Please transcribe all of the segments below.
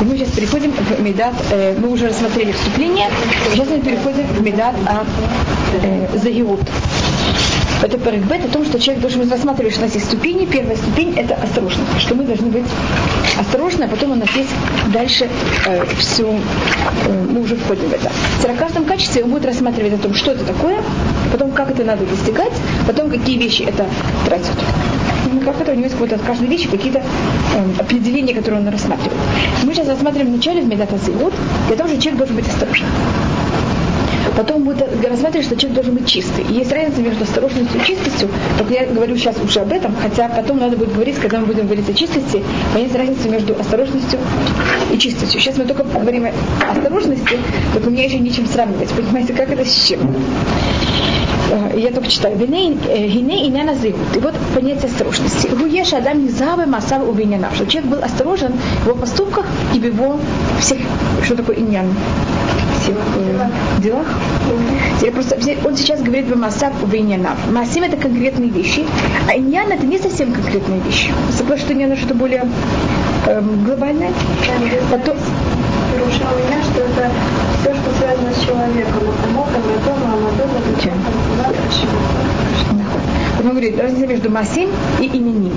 И мы сейчас переходим к Медат, э, мы уже рассмотрели вступление, сейчас мы переходим к Медат от э, Загиут. Это парикбет о том, что человек должен рассматривать, что у нас есть ступени. Первая ступень – это осторожность, что мы должны быть осторожны, а потом у нас есть дальше э, все, э, мы уже входим в это. В каждом качестве он будет рассматривать о том, что это такое, потом как это надо достигать, потом какие вещи это тратят это у него есть от каждой вещи какие-то э, определения, которые он рассматривает. Мы сейчас рассматриваем вначале в Медата Зиут, для того, что человек должен быть осторожен. Потом будет рассматривать, что человек должен быть чистый. И есть разница между осторожностью и чистостью. Только я говорю сейчас уже об этом, хотя потом надо будет говорить, когда мы будем говорить о чистости, понять разницу между осторожностью и чистостью. Сейчас мы только говорим о осторожности, только у меня еще нечем сравнивать. Понимаете, как это с чем? Э, я только читаю. Гине и не И вот понятие осторожности. Гуеш адам низавы масав увинена. Что человек был осторожен в его поступках и в его всех, что такое иньян, всех э, делах. Я просто, он сейчас говорит в масав увинена. Масим это конкретные вещи, а иньян это не совсем конкретные вещи. Согласен, что иньян что-то более эм, глобальное. Потом, что это все, что связано с человеком, это моком, это дома, а он говорит, разница между масим и иняним.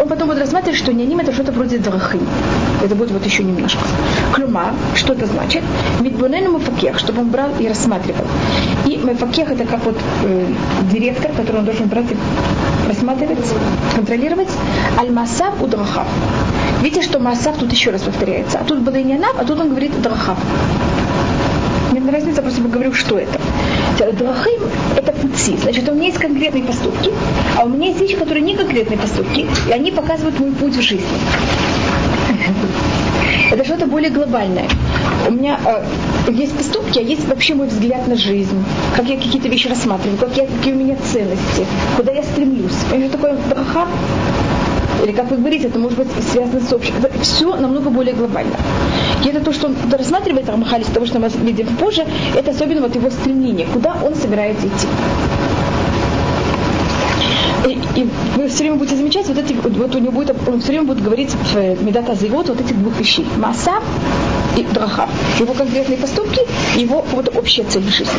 Он потом будет рассматривать, что иняним это что-то вроде драхи. Это будет вот еще немножко. Клюма, что это значит? Мидбунен мафакех, чтобы он брал и рассматривал. И мафакех это как вот э, директор, который он должен брать и рассматривать, контролировать. Аль-масав у драхав. Видите, что масав тут еще раз повторяется. А тут был инянав, а тут он говорит драхав. Мне разница, просто говорю, что это. Драхим – это пути. Значит, у меня есть конкретные поступки, а у меня есть вещи, которые не конкретные поступки, и они показывают мой путь в жизни. Это что-то более глобальное. У меня э, есть поступки, а есть вообще мой взгляд на жизнь, как я какие-то вещи рассматриваю, как я, какие у меня ценности, куда я стремлюсь. Это такое браха, или как вы говорите, это может быть связано с общим. Это все намного более глобально. И это то, что он рассматривает Рамхали, с того, что мы видим позже, это особенно вот его стремление, куда он собирается идти. И, и вы все время будете замечать, вот эти, вот у него будет, он все время будет говорить в Медата Зивот вот этих двух вещей. Масса и драха. Его конкретные поступки, его вот общая цель жизни.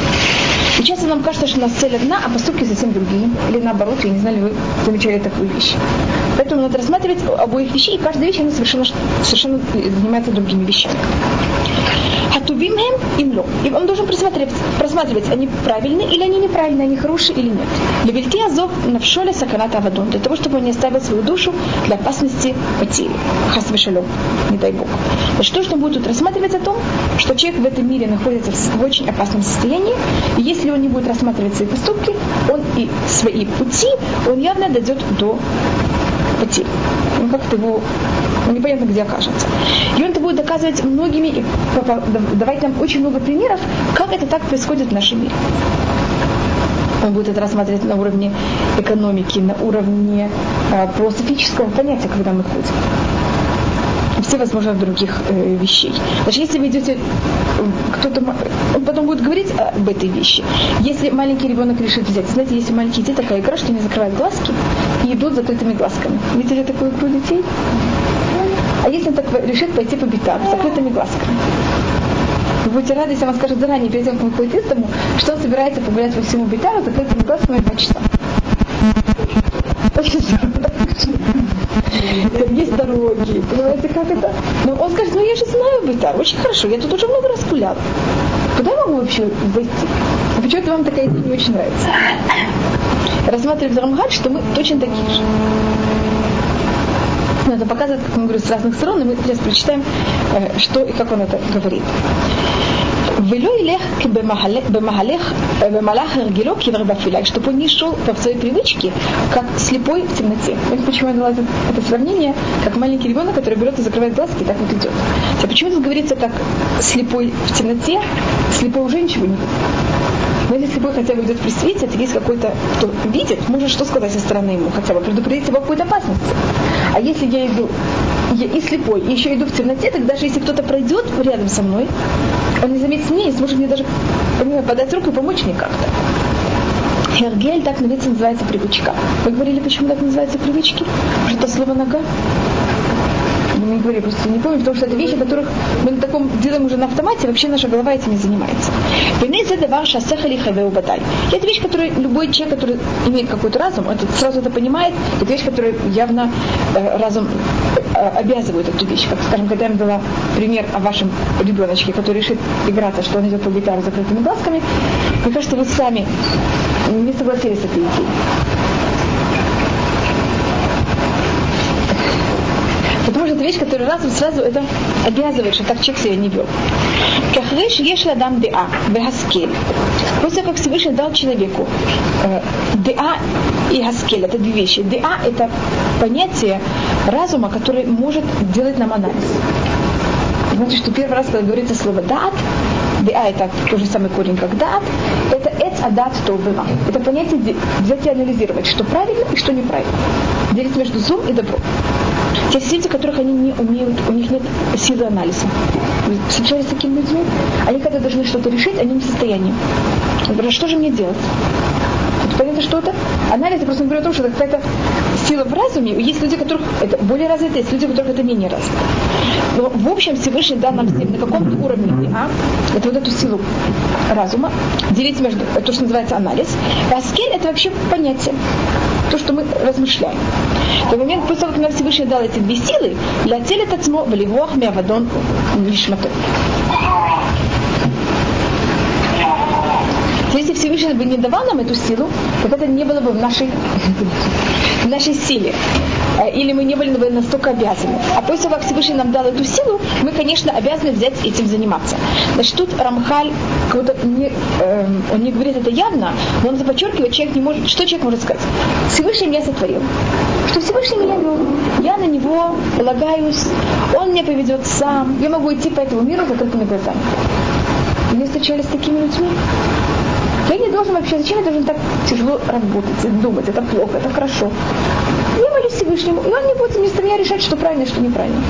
И часто нам кажется, что у нас цель одна, а поступки совсем другие. Или наоборот, я не знаю, вы замечали такую вещь. Поэтому надо рассматривать обоих вещей, и каждая вещь, она совершенно, совершенно занимается другими вещами. Хатубим им ло. И он должен просматривать, просматривать, они правильные или они неправильные, они хорошие или нет. Левельти азов навшоля саканата авадон. Для того, чтобы он не оставил свою душу для опасности потери. Хасвешалом. Не дай Бог. Значит, то, что он будет тут рассматривать о том, что человек в этом мире находится в очень опасном состоянии, и если он не будет рассматривать свои поступки, он и свои пути, он явно дойдет до потери. Он как-то его ну, непонятно где окажется. И он это будет доказывать многими, и давать нам очень много примеров, как это так происходит в нашем мире. Он будет это рассматривать на уровне экономики, на уровне э, просто физического понятия, когда мы ходим все возможных других э, вещей. Значит, если вы идете, кто-то, он потом будет говорить об этой вещи. Если маленький ребенок решит взять, знаете, если маленькие дети такая игра, что они закрывают глазки и идут закрытыми глазками. Видели такую игру детей? А если он так решит пойти по битам, с закрытыми глазками? Вы будете рады, если он скажет заранее, перед тем, как он выходит из дому, что он собирается погулять по всему битару с закрытыми глазками два часа. Есть дороги, понимаете, как это? Но он скажет, ну я же знаю битар, очень хорошо, я тут уже много раз гулял. Куда я могу вообще войти? А почему-то вам такая идея не очень нравится Рассматриваем Рамгаль, что мы точно такие же. Это показывает, как он говорит, с разных сторон, и мы сейчас прочитаем, э, что и как он это говорит. ולא ילך במהלך, במהלך הרגלו כבר באפילה, чтобы он не шел по своей привычке, как слепой в темноте. Вот почему я дала это, это сравнение, как маленький ребенок, который берет и закрывает глазки, и так вот идет. А почему тут говорится, как слепой в темноте, слепой уже ничего не видит. Но если слепой хотя бы идет при свете, это есть какой-то, кто видит, может что сказать со стороны ему, хотя бы предупредить его какой-то опасности. А если я иду я и слепой, и еще иду в темноте, так даже если кто-то пройдет рядом со мной, он не заметит меня и сможет мне даже понимаю, подать руку и помочь мне как-то. Хергель так на называется привычка. Вы говорили, почему так называется привычки? Потому что слово нога. Не говорили, просто не помню, потому что это вещи, которых мы на таком делаем уже на автомате, вообще наша голова этим не занимается. Есть вещь, которую любой человек, который имеет какой-то разум, это сразу это понимает, это вещь, которая явно э, разум э, обязывает эту вещь. Как, скажем, когда я вам дала пример о вашем ребеночке, который решит играться, что он идет по гитаре с закрытыми глазками, мне кажется, вы сами не согласились с этой идеей. Потому что это вещь, которая разум сразу это обязывает, что так человек себя не вел. Кахреш еш ладам деа, бехаскель. После как Всевышний дал человеку э, деа и хаскель, это две вещи. Деа это понятие разума, который может делать нам анализ. Значит, что первый раз, когда говорится слово дат, Деа это тот же самый корень, как дат. Это эц адат то было. Это понятие взять и анализировать, что правильно и что неправильно. Делить между злом и добром. Те люди, которых они не умеют, у них нет силы анализа. Вы встречались с такими людьми? Они когда должны что-то решить, они не в состоянии. Говорят, что же мне делать? Понятно, что это? Анализ я просто говорю о том, что это какая-то сила в разуме. Есть люди, которых это более развито, есть люди, которых это менее развито. Но в общем Всевышний дал нам всем на каком-то уровне а, это вот эту силу разума, делить между то, что называется анализ. А скель это вообще понятие, то, что мы размышляем. В момент, после того, как нам Всевышний дал эти две силы, для тела тацмо валивох миавадон лишмато. Если Всевышний бы не давал нам эту силу, то это не было бы в нашей, в нашей силе. Э, или мы не были бы настолько обязаны. А после того, как Всевышний нам дал эту силу, мы, конечно, обязаны взять этим заниматься. Значит, тут Рамхаль, не, э, он не говорит это явно, но он подчеркивает, человек не может, что человек может сказать? Всевышний меня сотворил. Что Всевышний меня вел. Я на него полагаюсь, он меня поведет сам. Я могу идти по этому миру закрытыми глазами. Вы встречались с такими людьми? Я не должен вообще, зачем я должен так тяжело работать, думать, это плохо, это хорошо. Я молюсь Всевышнему, и он не будет вместо меня решать, что правильно, что неправильно.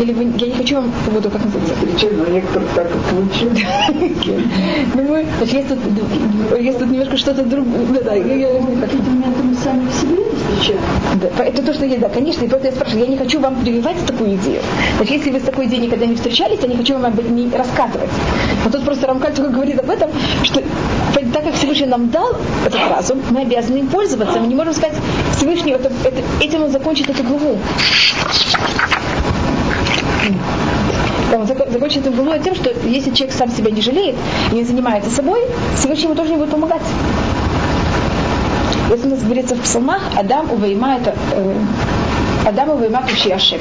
Или вы, я не хочу вам буду как называется. Причем, но некоторых так получилось. Ну, мы, есть тут, есть тут немножко что-то другое. Да, да, я, я, Какие-то моменты мы сами в себе встречаем. Да, это то, что я, да, конечно, и поэтому я спрашиваю, я не хочу вам прививать такую идею. Значит, если вы с такой идеей никогда не встречались, я не хочу вам об этом не рассказывать. Но тут просто Рамкаль только говорит об этом, что так как Всевышний нам дал этот разум, мы обязаны им пользоваться. Мы не можем сказать, Всевышний, это, это, этим он закончит эту главу. Он закончит эту главу тем, что если человек сам себя не жалеет и не занимается собой, Всевышний ему тоже не будет помогать. Если у нас говорится в псалмах, Адам увейма это э, Адам увейма Ашем.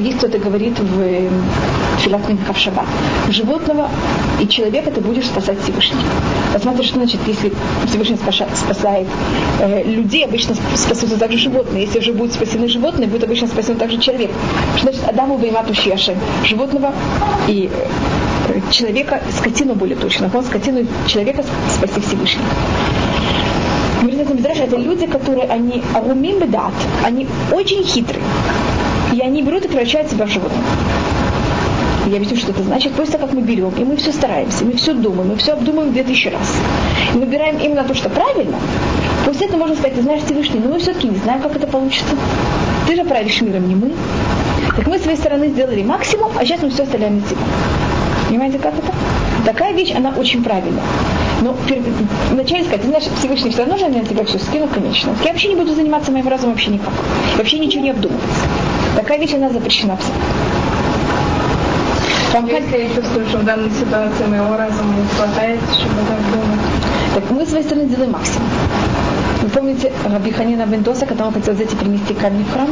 Есть кто-то говорит в Филат Минхав Шаббат. Животного и человека ты будешь спасать Всевышний. Посмотри, что значит, если Всевышний спасает э, людей, обычно спасутся также животные. Если уже будут спасены животные, будет обычно спасен также человек. Что значит Адаму Веймату Ашем? Животного и э, человека, скотину более точно. Он скотину человека спаси Всевышний говорит этот Мидраш, это люди, которые, они арумим бедат, они очень хитрые. И они берут и превращают себя в животных. Я объясню, что это значит. После того, как мы берем, и мы все стараемся, мы все думаем, мы все обдумываем две тысячи раз. И выбираем именно то, что правильно. После этого можно сказать, ты знаешь, Всевышний, но мы все-таки не знаем, как это получится. Ты же правишь миром, не мы. Так мы с своей стороны сделали максимум, а сейчас мы все оставляем на тебя. Понимаете, как это? Такая вещь, она очень правильная. Но вначале сказать, ты знаешь, Всевышний все равно же на тебя все скинул, конечно. Я вообще не буду заниматься моим разумом вообще никак. Вообще ничего не обдумывать. Такая вещь, она запрещена абсолютно. Вам Если я чувствую, что в данной ситуации моего разума не хватает, чтобы так думать. Так мы с своей стороны делаем максимум. Вы помните Раби Ханина Бендоса, когда он хотел взять и принести камни в храм?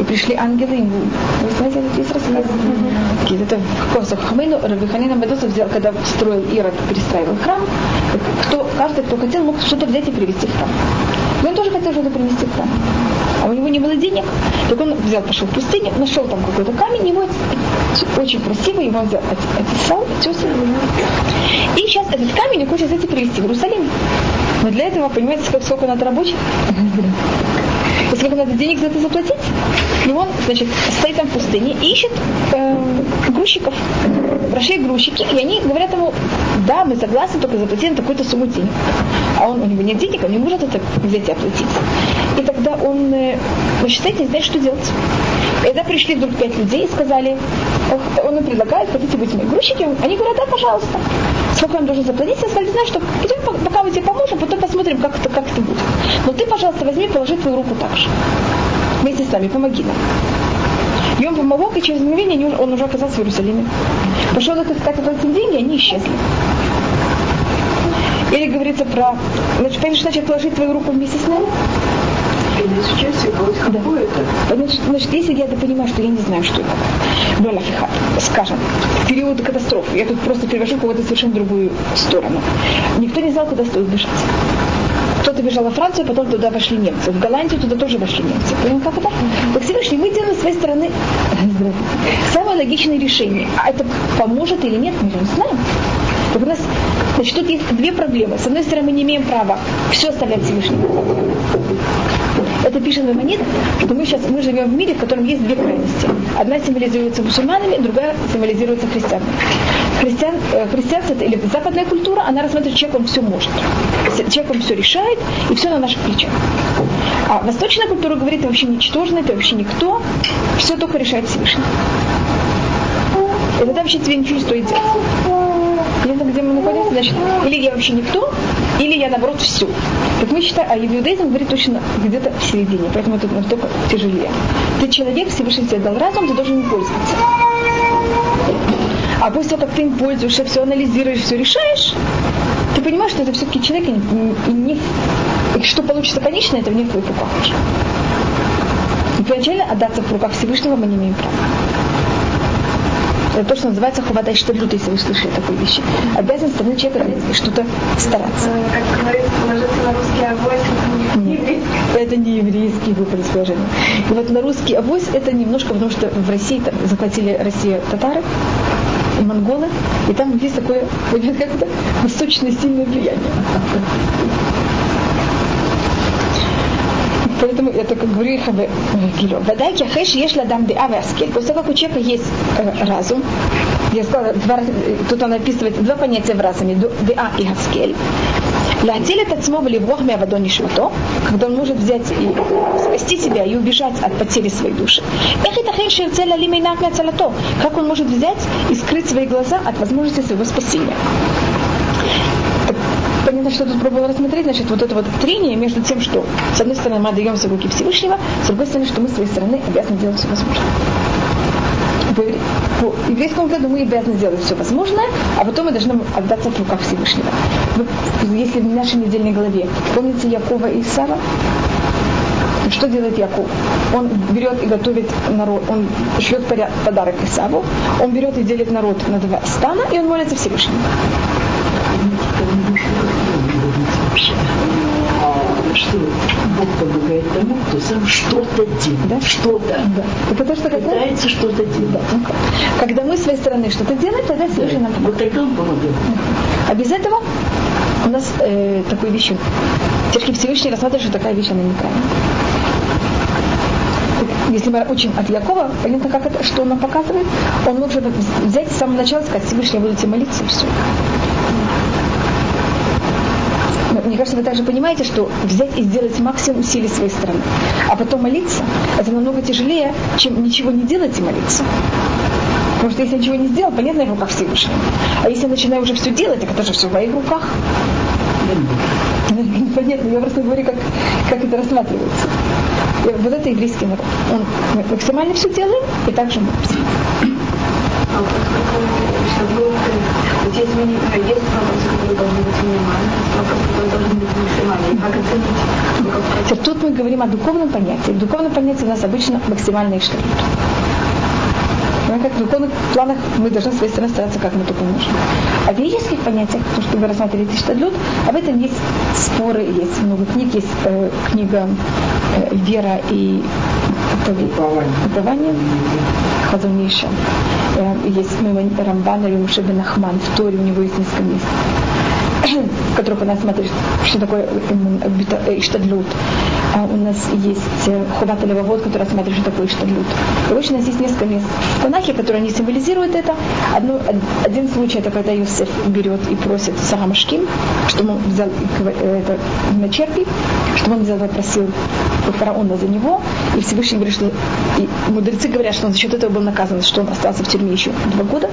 И пришли ангелы ему. Вы знаете, есть рассказ? Mm-hmm. Это в Косах Хамейну Раби Ханина Бендоса взял, когда строил Ирод, перестраивал храм, кто, каждый, кто хотел, мог что-то взять и привезти в храм. И он тоже хотел что-то принести в храм. А у него не было денег, так он взял, пошел в пустыню, нашел там какой-то камень, его очень красивый, его взял, отесал. И сейчас этот камень он хочет взять и привезти в Иерусалим. Но для этого, понимаете, сколько, надо рабочих? Сколько надо денег за это заплатить? И он, значит, стоит там в пустыне и ищет э, грузчиков. Прошли грузчики, и они говорят ему, да, мы согласны, только заплатить на такую-то сумму денег. А он, у него нет денег, он не может это взять и оплатить. И тогда он, э, значит, стоит, не знает, что делать. И тогда пришли вдруг пять людей и сказали, он им предлагает, хотите быть моими грузчиками? Они говорят, да, пожалуйста. Сколько он должен заплатить? Я сказали, знаешь что, идем, пока мы тебе поможем, потом посмотрим, как это, как это будет. Но ты, пожалуйста, возьми, положи твою руку так же. Вместе с нами, помоги нам. И он помог, и через мгновение он уже оказался в Иерусалиме. Пошел их искать эти деньги, они исчезли. Или говорится про... Значит, понимаешь, значит, положить твою руку вместе с нами? Да. Значит, значит, если я это понимаю, что я не знаю, что это, Балафихат, скажем, в период катастрофы, я тут просто перевожу кого-то совершенно другую сторону. Никто не знал, куда стоит бежать. Кто-то бежал во Францию, потом туда вошли немцы. В Голландию туда тоже вошли немцы. Понял, как это? Так Всевышний, мы делаем с своей стороны самое логичное решение. А это поможет или нет, мы же не знаем. Так у нас, значит, тут есть две проблемы. С одной стороны, мы не имеем права все оставлять Всевышнему. Это пишет Мамонит, что мы сейчас мы живем в мире, в котором есть две крайности. Одна символизируется мусульманами, другая символизируется христианами. Христиан, э, христианство или западная культура, она рассматривает, человек он все может. Человек он все решает, и все на наших плечах. А восточная культура говорит, ты вообще ничтожный, ты вообще никто, все только решает Всевышний. И тогда вообще тебе ничего не стоит делать. Понятно, где мы находимся? Значит, или я вообще никто, или я наоборот все. Так мы считаем, а иудаизм говорит точно где-то в середине, поэтому это настолько тяжелее. Ты человек, Всевышний тебе дал разум, ты должен им пользоваться. А после того, как ты им пользуешься, все анализируешь, все решаешь, ты понимаешь, что это все-таки человек, и, не, и что получится конечно, это в них твоих руках уже. И первоначально отдаться в руках Всевышнего мы не имеем права. Это то, что называется ховатай штаблют, если вы слышали такой вещи. Обязан стороны человека что-то стараться. Э, как говорится, положиться на русский авось, это не еврейский. Это не еврейский выбор положения. И вот на русский авось это немножко, потому что в России там, захватили Россию татары, монголы, и там есть такое, как это, восточное сильное влияние. Поэтому я только говорю их Гилю. Водай кяхеш ешь ладам де. После того, как у человека есть э, разум, я сказала, два, тут он описывает два понятия в разуме, деа и хаскель. Латиль это цмо в леврох мявадони шмато, когда он может взять и спасти себя и убежать от потери своей души. Эх это хен шерцеля лимейнак Как он может взять и скрыть свои глаза от возможности своего спасения понятно, что тут пробовала рассмотреть, значит, вот это вот трение между тем, что с одной стороны мы отдаемся в руки Всевышнего, с другой стороны, что мы с своей стороны обязаны делать все возможное. По еврейскому взгляду мы обязаны сделать все возможное, а потом мы должны отдаться в руках Всевышнего. Если в нашей недельной главе, помните Якова и Исава? Что делает Яков? Он берет и готовит народ, он шлет подарок Исаву, он берет и делит народ на два стана, и он молится Всевышнему что Бог помогает тому, кто сам что-то делает. Да? Что-то. Да. Это то, что пытается что-то делать. Да. Когда мы с своей стороны что-то делаем, тогда Всевышний да. нам помогает. Вот тогда он помогает. А без этого у нас э, такой вещь. Все-таки Всевышний рассматривает, что такая вещь, она неправильная. Если мы учим от Якова, понятно, как это, что он нам показывает. Он мог же взять с самого начала сказать, Всевышний, будете молиться и все мне кажется, вы также понимаете, что взять и сделать максимум усилий своей стороны, а потом молиться, это намного тяжелее, чем ничего не делать и молиться. Потому что если я ничего не сделал, понятно, я в руках Всевышнего. А если я начинаю уже все делать, так это же все в моих руках. Понятно, я просто говорю, как, как это рассматривается. И вот это еврейский народ. Он максимально все делает и также молится. А вот есть, есть быть быть. Как оценить? Тут мы говорим о духовном понятии. В духовном понятии у нас обычно максимальный штат. Как в духовных планах мы должны с своей стороны стараться, как мы только можем. А в ведических понятиях, то, что вы рассматриваете штадлют, об этом есть споры, есть много книг, есть э, книга э, «Вера и упование Хазуниша. Э, есть Рамбан или Мушеби Нахман, в Торе у него есть несколько мест в которых у нас смотрит, что такое э, Иштадлют. А у нас есть э, Хуват Левовод, который смотрит, что такое Иштадлют. Короче, у нас есть несколько мест в Танахе, которые не символизируют это. Одно, один случай, это когда Юсеф берет и просит Сахамашким, чтобы он взял это на черпи, чтобы он взял и попросил фараона за него, и Всевышний говорит, что И мудрецы говорят, что он за счет этого был наказан, что он остался в тюрьме еще два года.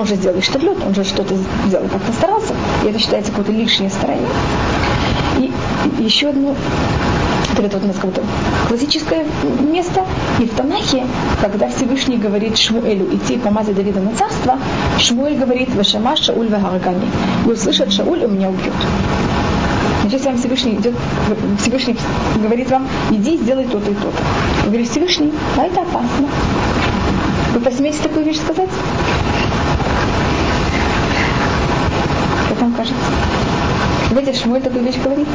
Он же сделал штаблет, он же что-то сделал, как-то старался. И это считается какое-то лишнее старание. И еще одно это вот у нас какое-то классическое место. И в Танахе, когда Всевышний говорит Шмуэлю идти помазать Давида на царство, Шмуэль говорит Вашама Шауль Вагаргани. И услышат Шауль, и меня убьют. Значит, если вам Всевышний идет, Всевышний говорит вам, иди, сделай то-то и то-то. Вы говорите, Всевышний, а это опасно. Вы посмеете такую вещь сказать? Вам кажется? Видите, Шмуэль такую вещь говорит?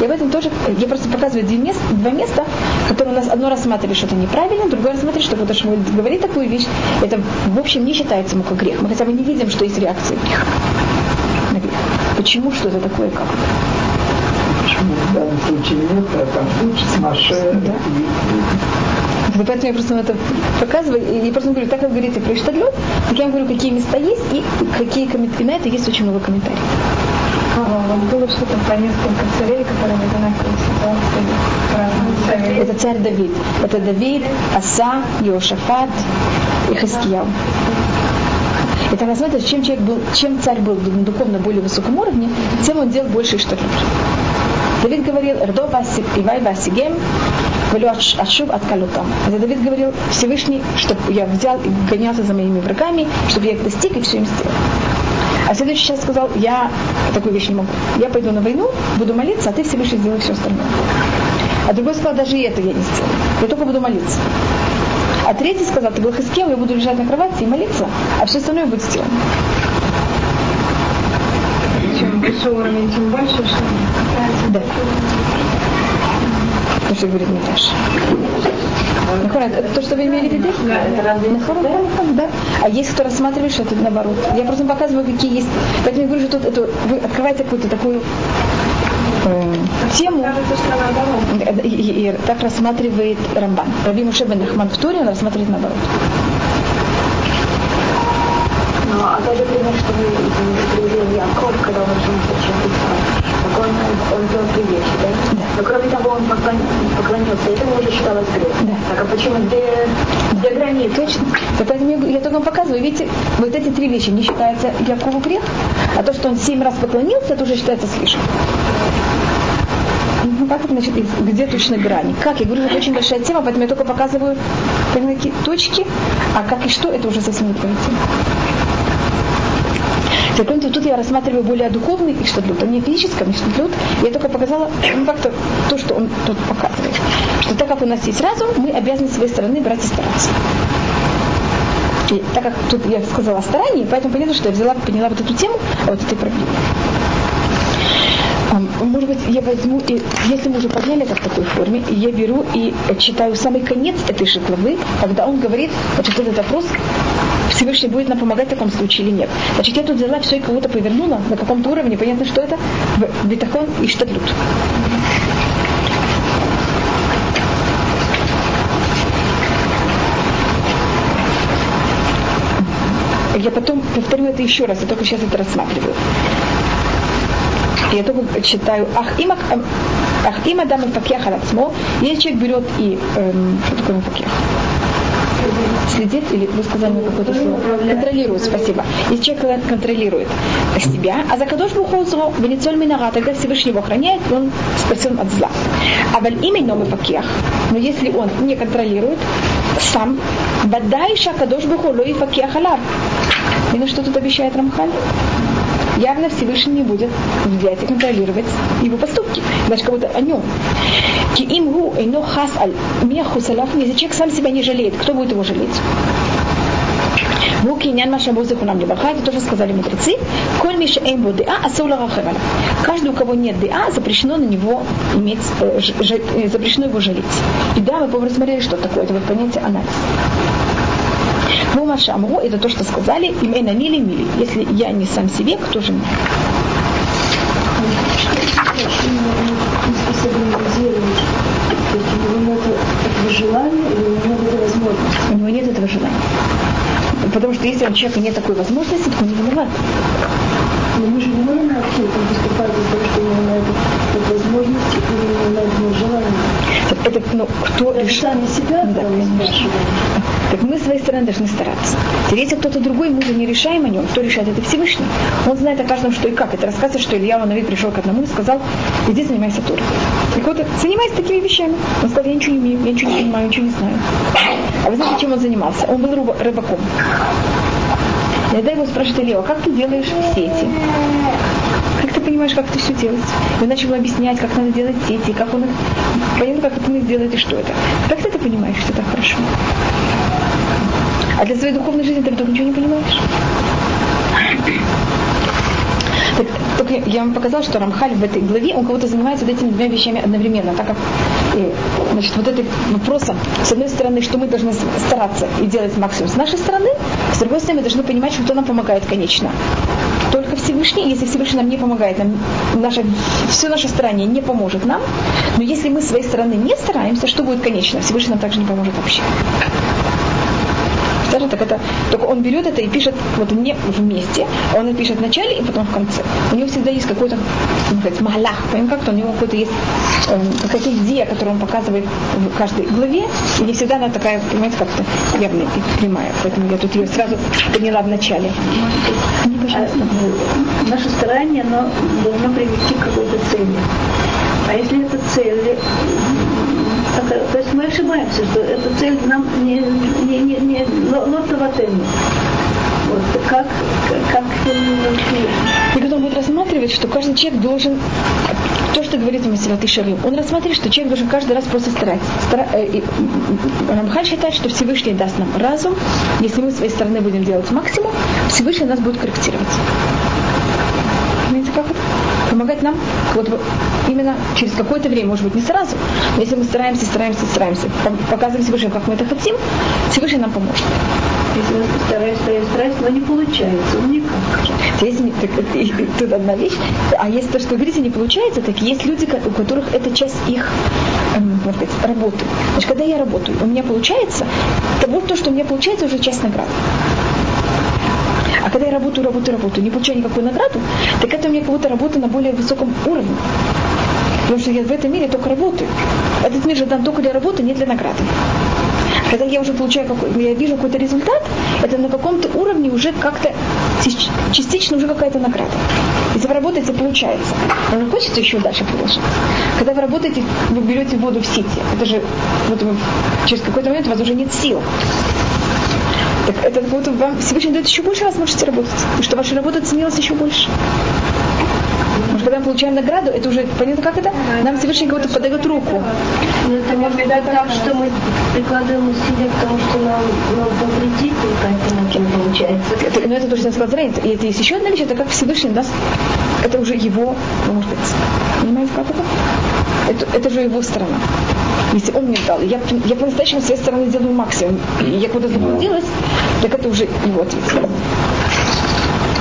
И об этом тоже, я просто показываю две места, два места, которые у нас одно рассматривает что-то неправильно, другое рассматривает, что когда Шмуэль говорит такую вещь, это в общем не считается ему как грех. Мы хотя бы не видим, что есть реакция греха на грех. Почему, что это такое, как это? Почему в данном случае нет, а там с Маше да. и Поэтому я просто это показываю. И я просто говорю, так как говорите про Иштадлет, так я вам говорю, какие места есть и какие комментарии. И на это есть очень много комментариев. А, было что-то по несколько царей, которые в одинаковой ситуации. Это царь Давид. Это Давид, Аса, Иошафат и Хискияу. Это рассматривается, чем, человек был, чем царь был на духовно более высоком уровне, тем он делал больше штатов. Давид говорил, Рдо Ивай Васигем, Ашуб от Калутам. Это Давид говорил, Всевышний, чтобы я взял и гонялся за моими врагами, чтобы я их достиг и все им сделал. А следующий сейчас сказал, я такую вещь не могу. Я пойду на войну, буду молиться, а ты Всевышний сделай все остальное. А другой сказал, даже и это я не сделаю. Я только буду молиться. А третий сказал, ты был Хискел, я буду лежать на кровати и молиться, а все остальное будет сделано. Чем выше уровень, тем больше, что Да. То, что говорит. Это то, что вы имели в виду? Да. да. А есть кто рассматривает, что это наоборот. Я просто показываю, какие есть. Поэтому я говорю, что тут это, вы открываете какую-то такую э, тему. И, и, и так рассматривает Рамбан. Раби Мушебен Ахман в Туре, рассматривает наоборот. Ну, а даже пример, что мы привели Яков, когда он женился так он, он три вещи, да? да? Но кроме того, он поклонился, это уже считалось грех. Да. Так а почему где, где границы? Точно. Я, я только вам показываю, видите, вот эти три вещи не считаются Якову грех, а то, что он семь раз поклонился, это уже считается слишком. Ну, как это значит, где точно грани? Как? Я говорю, это очень большая тема, поэтому я только показываю такие точки, а как и что, это уже совсем другая тема. Теперь тут я рассматриваю более духовный иштадлют, а не физический иштадлют. Я только показала ну, как-то то, что он тут показывает. Что так как у нас есть разум, мы обязаны с своей стороны брать и стараться. И так как тут я сказала о старании, поэтому понятно, что я взяла, поняла вот эту тему, вот этой проблемы. Может быть, я возьму, и если мы уже подняли это в такой форме, я беру и читаю самый конец этой же главы, когда он говорит, значит, этот вопрос, Всевышний будет нам помогать в таком случае или нет. Значит, я тут взяла все и кого-то повернула на каком-то уровне, понятно, что это бетахон и штатлют. Я потом повторю это еще раз, я только сейчас это рассматриваю. Я только читаю Ах има, ах има дам факех алацмо. Если человек берет и эм, что такое факех? Следит, или вы сказали мне какое-то слово, контролирует, спасибо. Если человек контролирует себя, а за кадош бухозро, венецоль минара, тогда Всевышний его охраняет, он спасен от зла. А валь именно мы факех, но если он не контролирует сам, бадай шакадош буху лои факех алар. И что тут обещает Рамхаль? Явно Всевышний не будет взять и контролировать его поступки, даже как будто о нем. Ки им гу эйно хас аль меху салаф, если человек сам себя не жалеет, кто будет его жалеть? Муки нян маша музыку нам не это тоже сказали мудрецы. Коль миша бо деа, асула рахевала. Каждый, у кого нет деа, запрещено на него иметь, э, ж, ж, э, запрещено его жалеть. И да, мы посмотрели, что такое это вот понятие анализ. Мума Шамру это то, что сказали, имена мили мили. Если я не сам себе, кто же мне? У него нет этого желания. Потому что если у человека нет такой возможности, то он не виноват. Но мы же не можем вообще поступать из-за того, что у него нет возможности или у него нет желания. это, ну, кто Даже решит? сами себя Да. Так мы с своей стороны должны стараться. Теперь, если кто-то другой, мы же не решаем о нем, кто решает, это Всевышний. Он знает о каждом, что и как. Это рассказывает, что Илья Ванови пришел к одному и сказал, иди занимайся турой. Так вот, занимайся такими вещами. Он сказал, я ничего не умею, я ничего не понимаю, ничего не знаю. А вы знаете, чем он занимался? Он был рыба- рыбаком. Иногда его спрашивает Илья, а как ты делаешь сети? Понимаешь, как это все делать? И он начал объяснять, как надо делать сети, как он их понял, как это он делает и что это. Как ты это понимаешь, что так хорошо? А для своей духовной жизни ты вдруг ничего не понимаешь? Так, только я вам показала, что Рамхаль в этой главе, он кого-то занимается вот этими двумя вещами одновременно, так как э, значит, вот этим вопросом, с одной стороны, что мы должны стараться и делать максимум с нашей стороны, с другой стороны, мы должны понимать, что нам помогает, конечно. Только Всевышний, если Всевышний нам не помогает, нам, наше, все наше старание не поможет нам, но если мы с своей стороны не стараемся, что будет конечно? Всевышний нам также не поможет вообще. Скажем так, это, только он берет это и пишет вот не вместе, он это пишет в начале и потом в конце. У него всегда есть какой-то, сказать, малах, понимаете, как-то у него какой-то есть э, какая-то идея, которую он показывает в каждой главе, и не всегда она такая, понимаете, как-то явная и прямая. Поэтому я тут ее сразу поняла в начале. А, наше старание, оно должно привести к какой-то цели. А если эта цель, э, то есть мы ошибаемся, что эта цель нам не, не, не, не лотовательна. Вот как, как, И когда он будет рассматривать, что каждый человек должен, то, что говорит Масилат и Шарим, он рассматривает, что человек должен каждый раз просто стараться. Стара, э, и, Рамхаль считает, что Всевышний даст нам разум, если мы с своей стороны будем делать максимум, Всевышний нас будет корректировать. Понимаете, как это? Помогать нам вот именно через какое-то время, может быть, не сразу, но если мы стараемся, стараемся, стараемся, показываем Всевышнему, как мы это хотим, Всевышний нам поможет. Если мы стараемся, стараемся, стараемся, но не получается, ну никак. Есть, так, и, тут одна вещь. А есть то, что вы говорите, не получается, так есть люди, у которых это часть их эм, может быть, работы. Значит, когда я работаю, у меня получается, то вот то, что у меня получается, уже часть награды. А когда я работаю, работаю, работаю, не получаю никакую награду, так это у меня как будто работа на более высоком уровне. Потому что я в этом мире только работаю. Этот мир же дан только для работы, не для награды. Когда я уже получаю я вижу какой-то результат, это на каком-то уровне уже как-то частично уже какая-то награда. Если вы работаете, получается. Но вам хочется еще дальше продолжать. Когда вы работаете, вы берете воду в сети. Это же вот вы, через какой-то момент у вас уже нет сил. Так это вот вам Всевышний дает еще больше возможности работать. И что ваша работа ценилась еще больше. Когда мы получаем награду, это уже понятно, как это? Нам Всевышний кого-то подает руку. Но это может быть так, что мы прикладываем усилия к тому, что нам, нам повредит, и как иначе не получается. Это, но это то, что я сказала. И это есть еще одна вещь, это как Всевышний даст, это уже его, ну, может быть, понимаете, как это? Это, это же его сторона. Если он мне дал, я, я по-настоящему с своей стороны делаю максимум, и я куда-то заблудилась, так это уже его ответственность.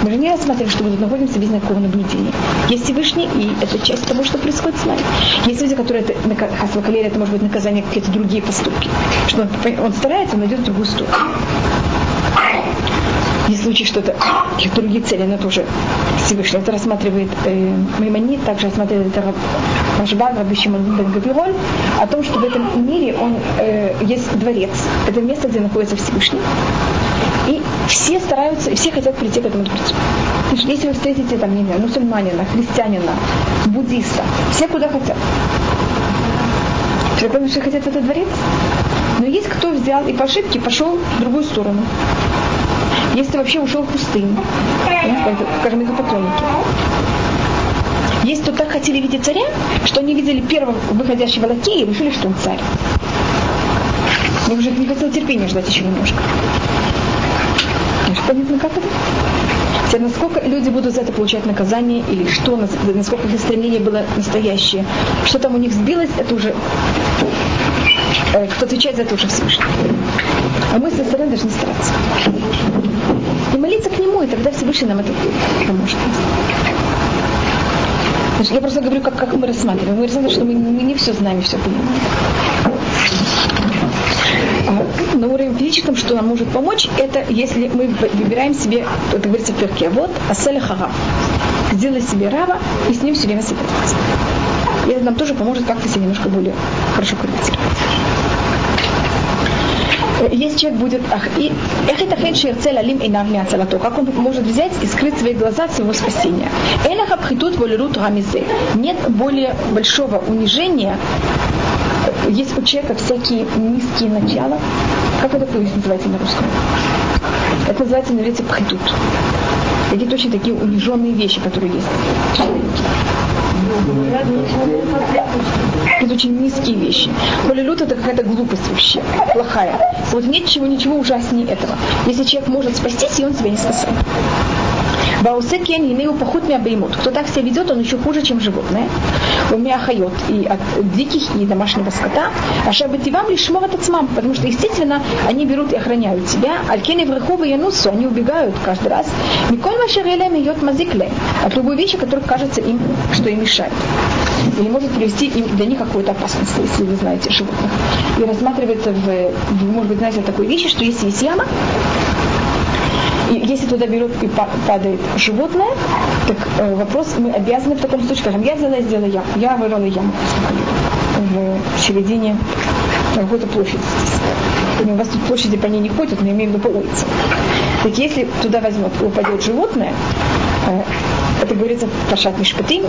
Мы же не рассматриваем, что мы тут находимся без никакого наблюдения. Есть Всевышний, и это часть того, что происходит с нами. Есть люди, которые это, Хасва это может быть наказание какие-то другие поступки. Что он, он старается, он в другую сторону. Есть случаи, что это какие-то другие цели, но это уже Всевышний. Это рассматривает э, Маймонит, также рассматривает это Рашбан, Раби Шимон бен о том, что в этом мире он, э, есть дворец. Это место, где находится Всевышний. И все стараются, и все хотят прийти к этому дворцу. Если вы встретите там, не знаю, мусульманина, христианина, буддиста, все куда хотят. Все потому что хотят в этот дворец. Но есть кто взял и по ошибке пошел в другую сторону. Кто вообще ушел в пустыню. Скажем, идолопоклонники. Есть кто так хотели видеть царя, что они видели первого выходящего лакея и решили, что он царь. Я уже не хотел терпения ждать еще немножко. Понятно, как это? Теперь, насколько люди будут за это получать наказание, или что, насколько их стремление было настоящее, что там у них сбилось, это уже э, кто отвечает за это уже Всевышний. А мы со стороны должны стараться. И молиться к Нему, и тогда Всевышний нам это поможет. Я просто говорю, как, как мы рассматриваем. Мы рассматриваем, что мы, мы не все знаем все понимаем. А на уровне физическом, что нам может помочь, это если мы выбираем себе, это говорится в перке, вот, аселя хара. Сделай себе раба и с ним все время собираться. И это нам тоже поможет как-то себя немножко более хорошо корректировать если человек будет это хен цель алим и нам мяцалато, как он может взять и скрыть свои глаза от своего спасения. Элаха пхитут волерут гамизе. Нет более большого унижения есть у человека всякие низкие начала. Как это называется на русском? Это называется на иврите пхитут. Какие-то очень такие униженные вещи, которые есть это очень низкие вещи. Полилют это какая-то глупость вообще, плохая. Вот нет чего, ничего ужаснее этого. Если человек может спастись, и он себя не спасает. Баусе кен инею поход мябеймут. Кто так себя ведет, он еще хуже, чем животное. У меня хайот и от диких, и домашнего скота. А шабативам лишь от ацмам, потому что, естественно, они берут и охраняют себя. Алькены в рыховы янусу, они убегают каждый раз. Миколь машерелем идет мазикле. От любой вещи, которая кажется им, что им мешает. Или может привести им для них какую-то опасность, если вы знаете животных. И рассматривается в, может быть, знаете такой вещи, что если есть яма, и если туда берет и падает животное, так э, вопрос, мы обязаны в таком случае, скажем, я взяла и сделала яму. Я вырвала яму в середине какой-то площади. У вас тут площади по ней не ходят, но имею в виду по улице. Так если туда возьмет, упадет животное, э, это говорится Пашат Мишпатим,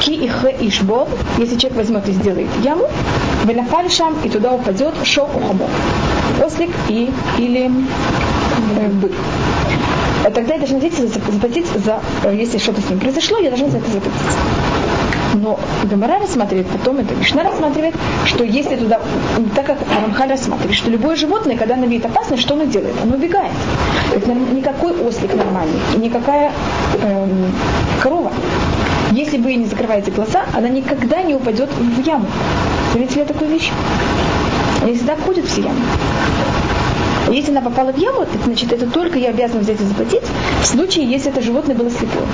ки и х ишбор, если человек возьмет и сделает яму, венафаль шам, и туда упадет шо ухабо, ослик и, или э, бык. А тогда я должна здесь заплатить за, э, если что-то с ним произошло, я должна за это заплатить. Но Гамара рассматривает, потом это Мишна рассматривает, что если туда, так как Рамхаль рассматривает, что любое животное, когда оно видит опасность, что оно делает? Оно убегает. Это никакой ослик нормальный, и никакая эм, корова. Если вы не закрываете глаза, она никогда не упадет в яму. Заметили такую вещь? Они всегда ходят все ямы. Если она попала в яму, это, значит, это только я обязана взять и заплатить, в случае, если это животное было слепое.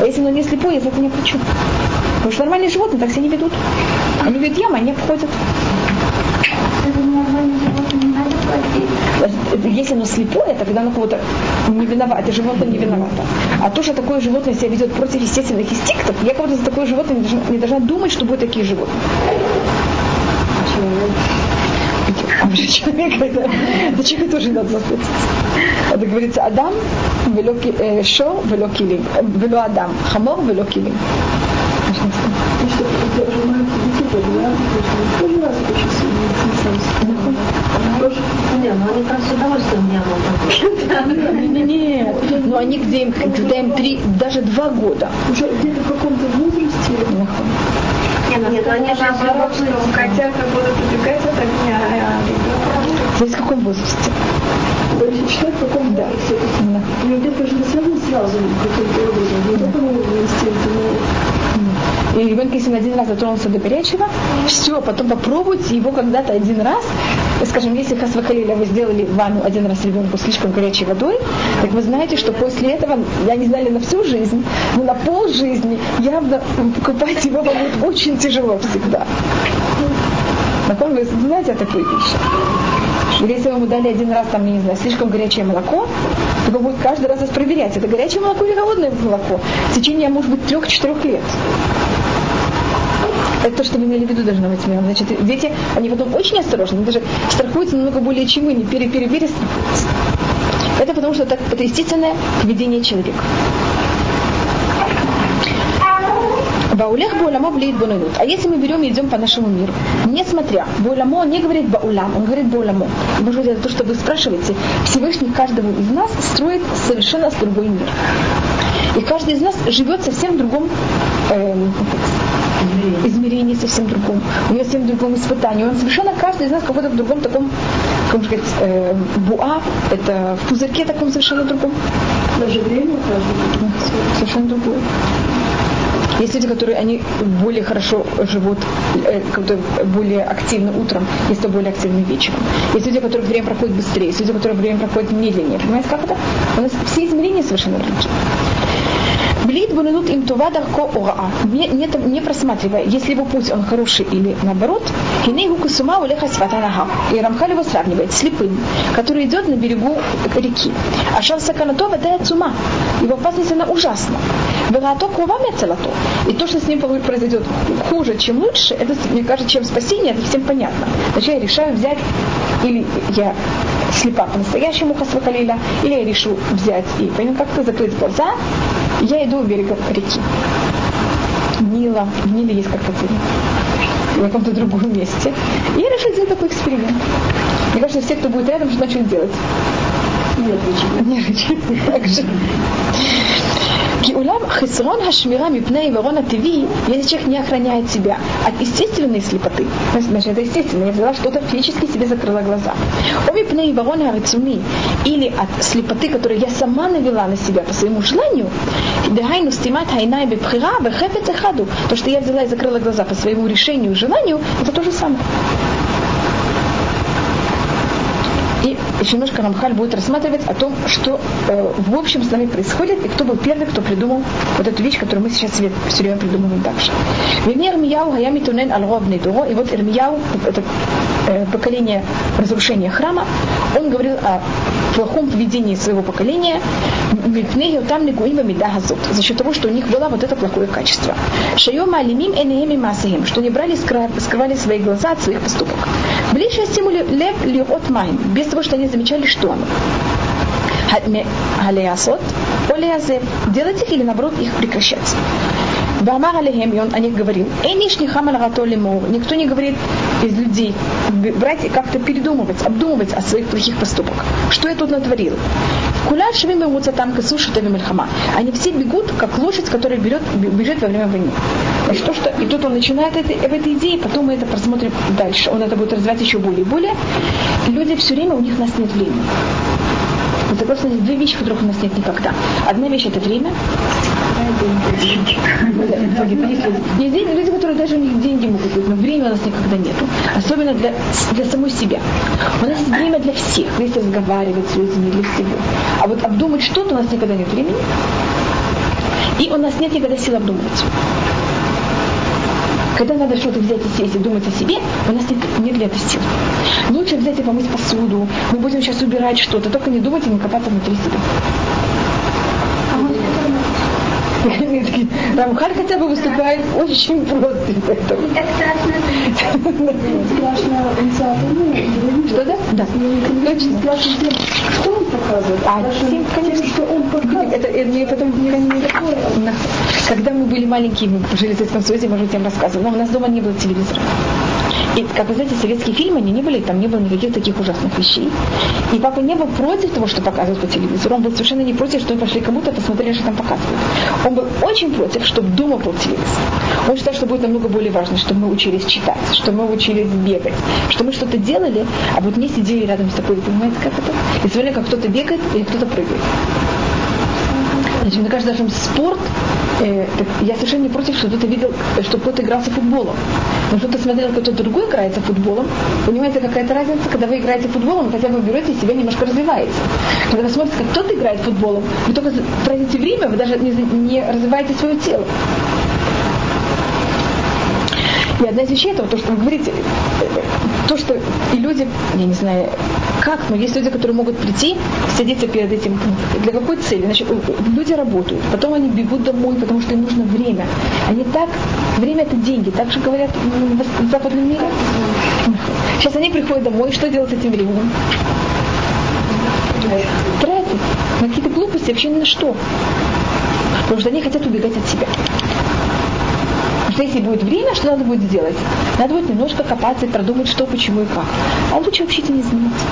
А если оно не слепое, я за это не плачу. Потому что нормальные животные так себя не ведут. Они видят яму, они обходят. Если оно слепое, тогда оно кого-то не виновато, это животное не виновато. А то, что такое животное себя ведет против естественных инстинктов, я кого-то за такое животное не должна, не должна думать, что будут такие животные. Уже человека, это, это человека тоже надо заплатить. Это говорится Адам, вело, э, шо, вело килим. Вело Адам, хамор, вело килим. Нет, но они где им, когда им три, даже два года. Уже где-то в каком-то возрасте. Нет, нет, они же наоборот, что котята будут убегать от огня, а в каком возрасте? То есть считать, в каком да. Ну, где-то же не связано сразу каким-то образом. Не только инстинкты, но и ребенок, если он один раз дотронулся до горячего, все, потом попробуйте его когда-то один раз. Скажем, если Хасвахалиля вы сделали ванну один раз ребенку слишком горячей водой, так вы знаете, что после этого, я не знали на всю жизнь, но на пол жизни явно покупать его вам будет очень тяжело всегда. Потом вы знаете о такой вещи. Или если ему дали один раз, там, не знаю, слишком горячее молоко, то вы будете каждый раз проверять, это горячее молоко или холодное молоко в течение, может быть, трех-четырех лет. Это то, что вы имели в виду, должно быть смелым. Значит, дети, они потом очень осторожны, они даже страхуются намного более, чем вы, не пере, пере, пере Это потому что это, это естественное поведение человека. Баулех Бауламо влияет Бонанут. А если мы берем и идем по нашему миру, несмотря, Бауламо не говорит Баулам, он говорит Бауламо. Может быть, это то, что вы спрашиваете. Всевышний каждого из нас строит совершенно другой мир. И каждый из нас живет совсем в другом эм, измерении, совсем другом. У него совсем другом испытании. Он совершенно каждый из нас какой-то в другом таком, как сказать, э, буа, это в пузырьке таком совершенно другом. Даже время каждый совершенно другое. Есть люди, которые они более хорошо живут, э, как-то более активно утром, есть кто более активно вечером. Есть люди, у которых время проходит быстрее, есть люди, у которых время проходит медленнее. Понимаете, как это? У нас все измерения совершенно различны. Блит bunenut им това дарко ораа. Не, не, не просматривая, если его путь он хороший или наоборот, хиней гука сума улеха сватанага. И Рамхаль его сравнивает с слепым, который идет на берегу реки. А шал саканатова дает сума. Его опасность она ужасна. Вегато кровами целото. И то, что с ним произойдет хуже, чем лучше, это, мне кажется, чем спасение, это всем понятно. Значит, я решаю взять, или я слепа по-настоящему хасвахалиля, или я решу взять и как-то закрыть глаза, я иду у берега реки. Нила, в Ниле есть как-то в каком-то другом месте. И я решила сделать такой эксперимент. Мне кажется, все, кто будет рядом, что начнут делать. Ничего. Нет, так же. Геулам хисрон хашмира мипне и ворона тиви, если человек не охраняет себя от естественной слепоты, значит, это естественно, я взяла что-то физически себе закрыла глаза. Омипне и ворона рацуми, или от слепоты, которую я сама навела на себя по своему желанию, дыхайну стимат хайнай бепхира бехефет эхаду, то, что я взяла и закрыла глаза по своему решению, желанию, это то же самое. И еще немножко Рамхаль будет рассматривать о том, что э, в общем с нами происходит, и кто был первый, кто придумал вот эту вещь, которую мы сейчас себе все время придумываем также. Венер Ирмияу Хаями Тунен Алровный Дуро, и вот Ирмияу, это э, поколение разрушения храма, он говорил о плохом поведении своего поколения, там за счет того, что у них было вот это плохое качество. Шайома алимим энееми масаим, что они брали, скрывали свои глаза от своих поступок. Ближе стимули лев лирот майм, без того, что они замечали, что оно. Халеасот, олеазев, делать их или наоборот их прекращать. Бамар алихем, и он о них говорил, Эйниш не хамаль никто не говорит из людей, брать и как-то передумывать, обдумывать о своих плохих поступках. Что я тут натворил? Куля швим и там касуши мельхама. Они все бегут, как лошадь, которая берет, бежит во время войны. Значит, то, что, и тут он начинает это, в этой идее, потом мы это просмотрим дальше. Он это будет развивать еще более и более. Люди все время, у них нас нет времени. Это просто две вещи, которых у нас нет никогда. Одна вещь это время. Есть люди, которые даже у них деньги могут быть, но времени у нас никогда нет. Особенно для, для самой себя. У нас есть время для всех. Если разговаривать с людьми, для всего. А вот обдумать что-то у нас никогда нет времени. И у нас нет никогда сил обдумывать. Когда надо что-то взять и сесть и думать о себе, у нас нет, нет для этого сил. Лучше взять и помыть посуду. Мы будем сейчас убирать что-то, только не думать и не копаться внутри себя. Рамхаль хотя бы выступает очень против этого. Что да? Да. Точно. Что он показывает? А, тем, конечно, что он показывает. Это, это, это потом не Когда мы были маленькие, мы жили в Советском Союзе, может, я вам рассказывала, но у нас дома не было телевизора. И, как вы знаете, советские фильмы, они не были, там не было никаких таких ужасных вещей. И папа не был против того, что показывают по телевизору. Он был совершенно не против, что мы пошли кому-то посмотрели, что там показывают. Он был очень против, чтобы дома был телевизор. Он считал, что будет намного более важно, чтобы мы учились читать, что мы учились бегать, что мы что-то делали, а вот не сидели рядом с тобой, понимаете, как это? И смотрели, как кто-то бегает или кто-то прыгает. Значит, мне кажется, даже спорт, э, я совершенно не против, что кто-то видел, что кто-то игрался футболом. Но кто-то смотрел, кто-то другой играется футболом. Понимаете, какая-то разница, когда вы играете футболом, хотя вы берете себя немножко развиваете. Когда вы смотрите, как кто-то играет футболом, вы только тратите время, вы даже не, не развиваете свое тело. И одна из вещей, это то, что вы говорите, то, что и люди, я не знаю, как, но есть люди, которые могут прийти, садиться перед этим, для какой цели? Значит, люди работают, потом они бегут домой, потому что им нужно время. Они так, время это деньги, так же говорят в западном мире. Сейчас они приходят домой, что делать с этим временем? Тратят на какие-то глупости, вообще ни на что. Потому что они хотят убегать от себя что если будет время, что надо будет сделать? Надо будет немножко копаться и продумать, что, почему и как. А лучше вообще этим не заниматься.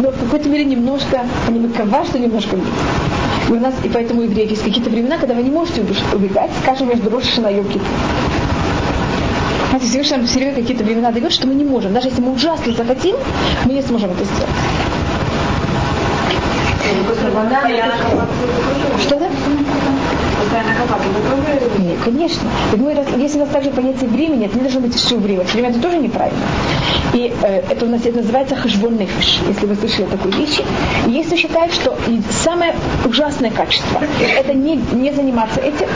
Но в какой-то мере немножко, они выкова, что немножко. И у нас, и поэтому евреи есть какие-то времена, когда вы не можете убегать, скажем, между Рошишина и Йом Знаете, Всевышний нам все время какие-то времена дает, что мы не можем. Даже если мы ужасно захотим, мы не сможем это сделать. Нет, конечно. Так мы, если у нас также понятие времени, это не должно быть все время. Все время это тоже неправильно. И э, это у нас это называется хашбон нефиш, если вы слышали о такой вещи. И если считают, что самое ужасное качество это не, не заниматься этим,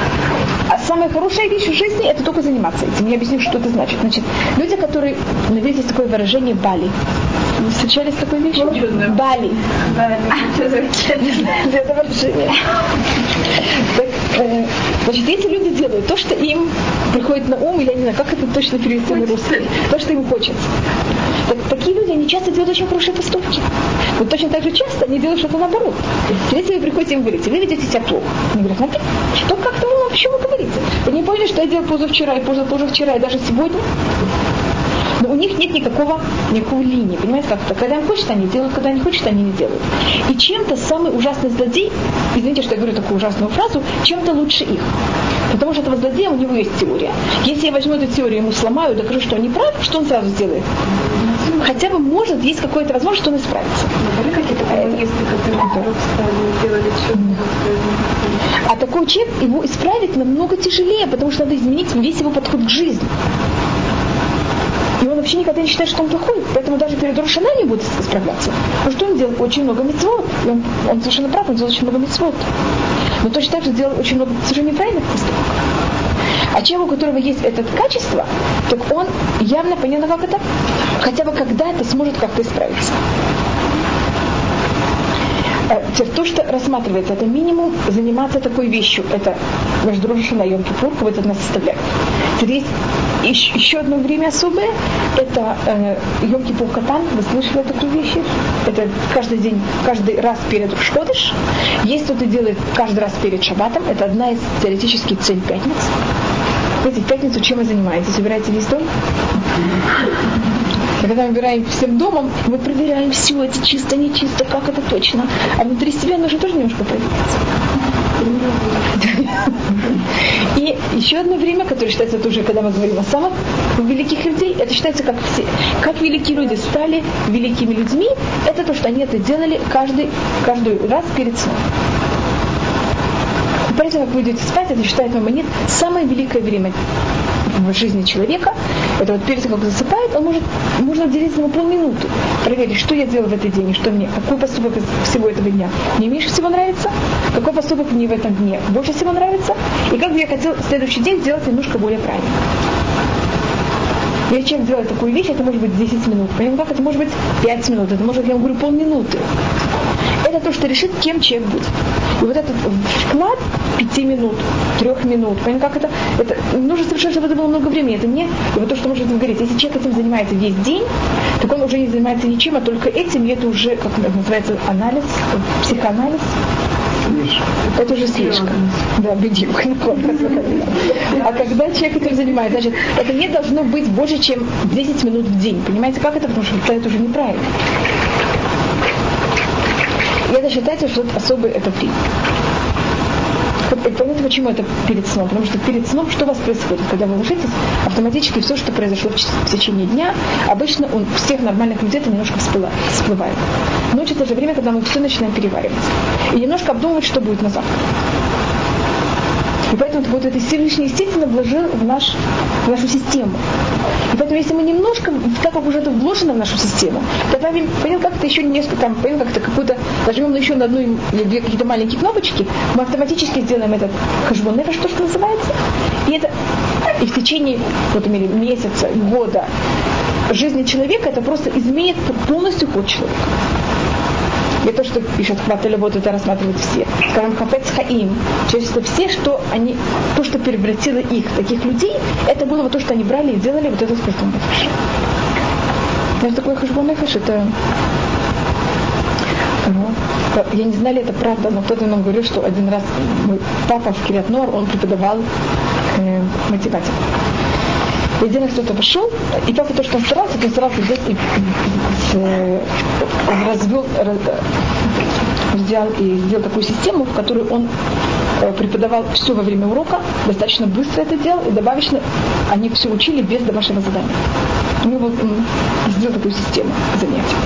а самая хорошая вещь в жизни это только заниматься этим. Я объясню, что это значит. Значит, люди, которые, ну, видите, есть такое выражение Бали. Вы встречались с такой вещью? Бали. Для завершения. Так, э, значит, если люди делают то, что им приходит на ум, или я не знаю, как это точно перевести на русский, то, что им хочется. Так, такие люди, они часто делают очень хорошие поступки. Но точно так же часто они делают что-то наоборот. Если вы приходите им говорите, вы ведете себя плохо. Они говорят, смотри, что как-то вы почему говорите? Вы не поняли, что я делал позавчера, и позавчера, и даже сегодня? Них нет никакого, никакой линии. Понимаете, как-то, когда им хочется, они делают, когда не хочется, они не делают. И чем-то самый ужасный злодей, извините, что я говорю такую ужасную фразу, чем-то лучше их. Потому что этого злодея у него есть теория. Если я возьму эту теорию, ему сломаю, докажу, что он не прав, что он сразу сделает? Хотя бы может, есть какая-то возможность, что он исправится. А такой человек, его исправить намного тяжелее, потому что надо изменить весь его подход к жизни. И он вообще никогда не считает, что он плохой. Поэтому даже перед Рошана не будет справляться. Потому что он делал очень много мецвод. Он, он совершенно прав, он делал очень много мецвод. Но точно так же делал очень много совершенно неправильных поступков. А человек, у которого есть это качество, так он явно понятно, как это, хотя бы когда-то сможет как-то исправиться. Э, то, что рассматривается, это минимум заниматься такой вещью. Это между Рошана и Йом Кипур, вот это нас составляет. Теперь есть еще, еще одно время особое, это э, Йом Кипур вы слышали такую вещь? Это каждый день, каждый раз перед Шходыш. Есть кто-то делает каждый раз перед Шабатом, это одна из теоретических целей пятниц. Знаете, в пятницу чем вы занимаетесь? Убираете весь дом? Когда мы убираем всем домом, мы проверяем все, это чисто, не чисто, как это точно. А внутри себя нужно тоже немножко проверить. И еще одно время, которое считается тоже, когда мы говорим о самых великих людей, это считается как все, как великие люди стали великими людьми, это то, что они это делали каждый, каждый раз перед сном. И поэтому, как вы идете спать, это считается момент самое великое время в жизни человека, это вот перед тем, как засыпает, он может, можно уделить ему полминуты, проверить, что я делал в этот день, что мне, какой поступок из всего этого дня мне меньше всего нравится, какой поступок мне в этом дне больше всего нравится, и как бы я хотел следующий день сделать немножко более правильно. Если человек делает такую вещь, это может быть 10 минут. Понимаете, как это может быть 5 минут, это может, я говорю, полминуты. Это то, что решит, кем человек будет. И вот этот вклад 5 минут, 3 минут, понимаете, как это, это нужно совершенно, чтобы это было много времени. Это не, и вот то, что можно говорить, если человек этим занимается весь день, так он уже не занимается ничем, а только этим, и это уже, как называется, анализ, психоанализ, это уже слишком. Да, бедюк. А когда человек этим занимается, значит, это не должно быть больше, чем 10 минут в день. Понимаете, как это? Потому что это уже неправильно. И это считается, что это особый это принцип. Понятно, почему это перед сном? Потому что перед сном что у вас происходит? Когда вы ложитесь, автоматически все, что произошло в течение дня, обычно у всех нормальных людей это немножко всплывает. Ночь это же время, когда мы все начинаем переваривать. И немножко обдумывать, что будет на завтра. И поэтому вот это Всевышний, естественно, вложил в, наш, в нашу систему. И поэтому, если мы немножко, так как уже это вложено в нашу систему, добавим, понял, как это еще несколько, там, понял, как это какую-то, нажмем еще на одну или две какие-то маленькие кнопочки, мы автоматически сделаем этот хашбон это что, что называется. И это и в течение, вот, месяца, года жизни человека это просто изменит полностью ход человека. И то, что пишет Хватали, вот это рассматривают все. Скажем, Хафец Хаим. Через это все, что они, то, что превратило их, таких людей, это было вот то, что они брали и делали вот это с Нефеш. Это такой хашбон Нефеш, это вот. Я не знали, это правда, но кто-то нам говорил, что один раз мой папа в Кириат Нор, он преподавал э, математику. И раз кто-то пошел, и папа то, что он старался, то он старался взять и э, развел, взял и сделал такую систему, в которой он э, преподавал все во время урока, достаточно быстро это делал, и добавочно они все учили без домашнего задания. Мы вот сделал такую систему занятий.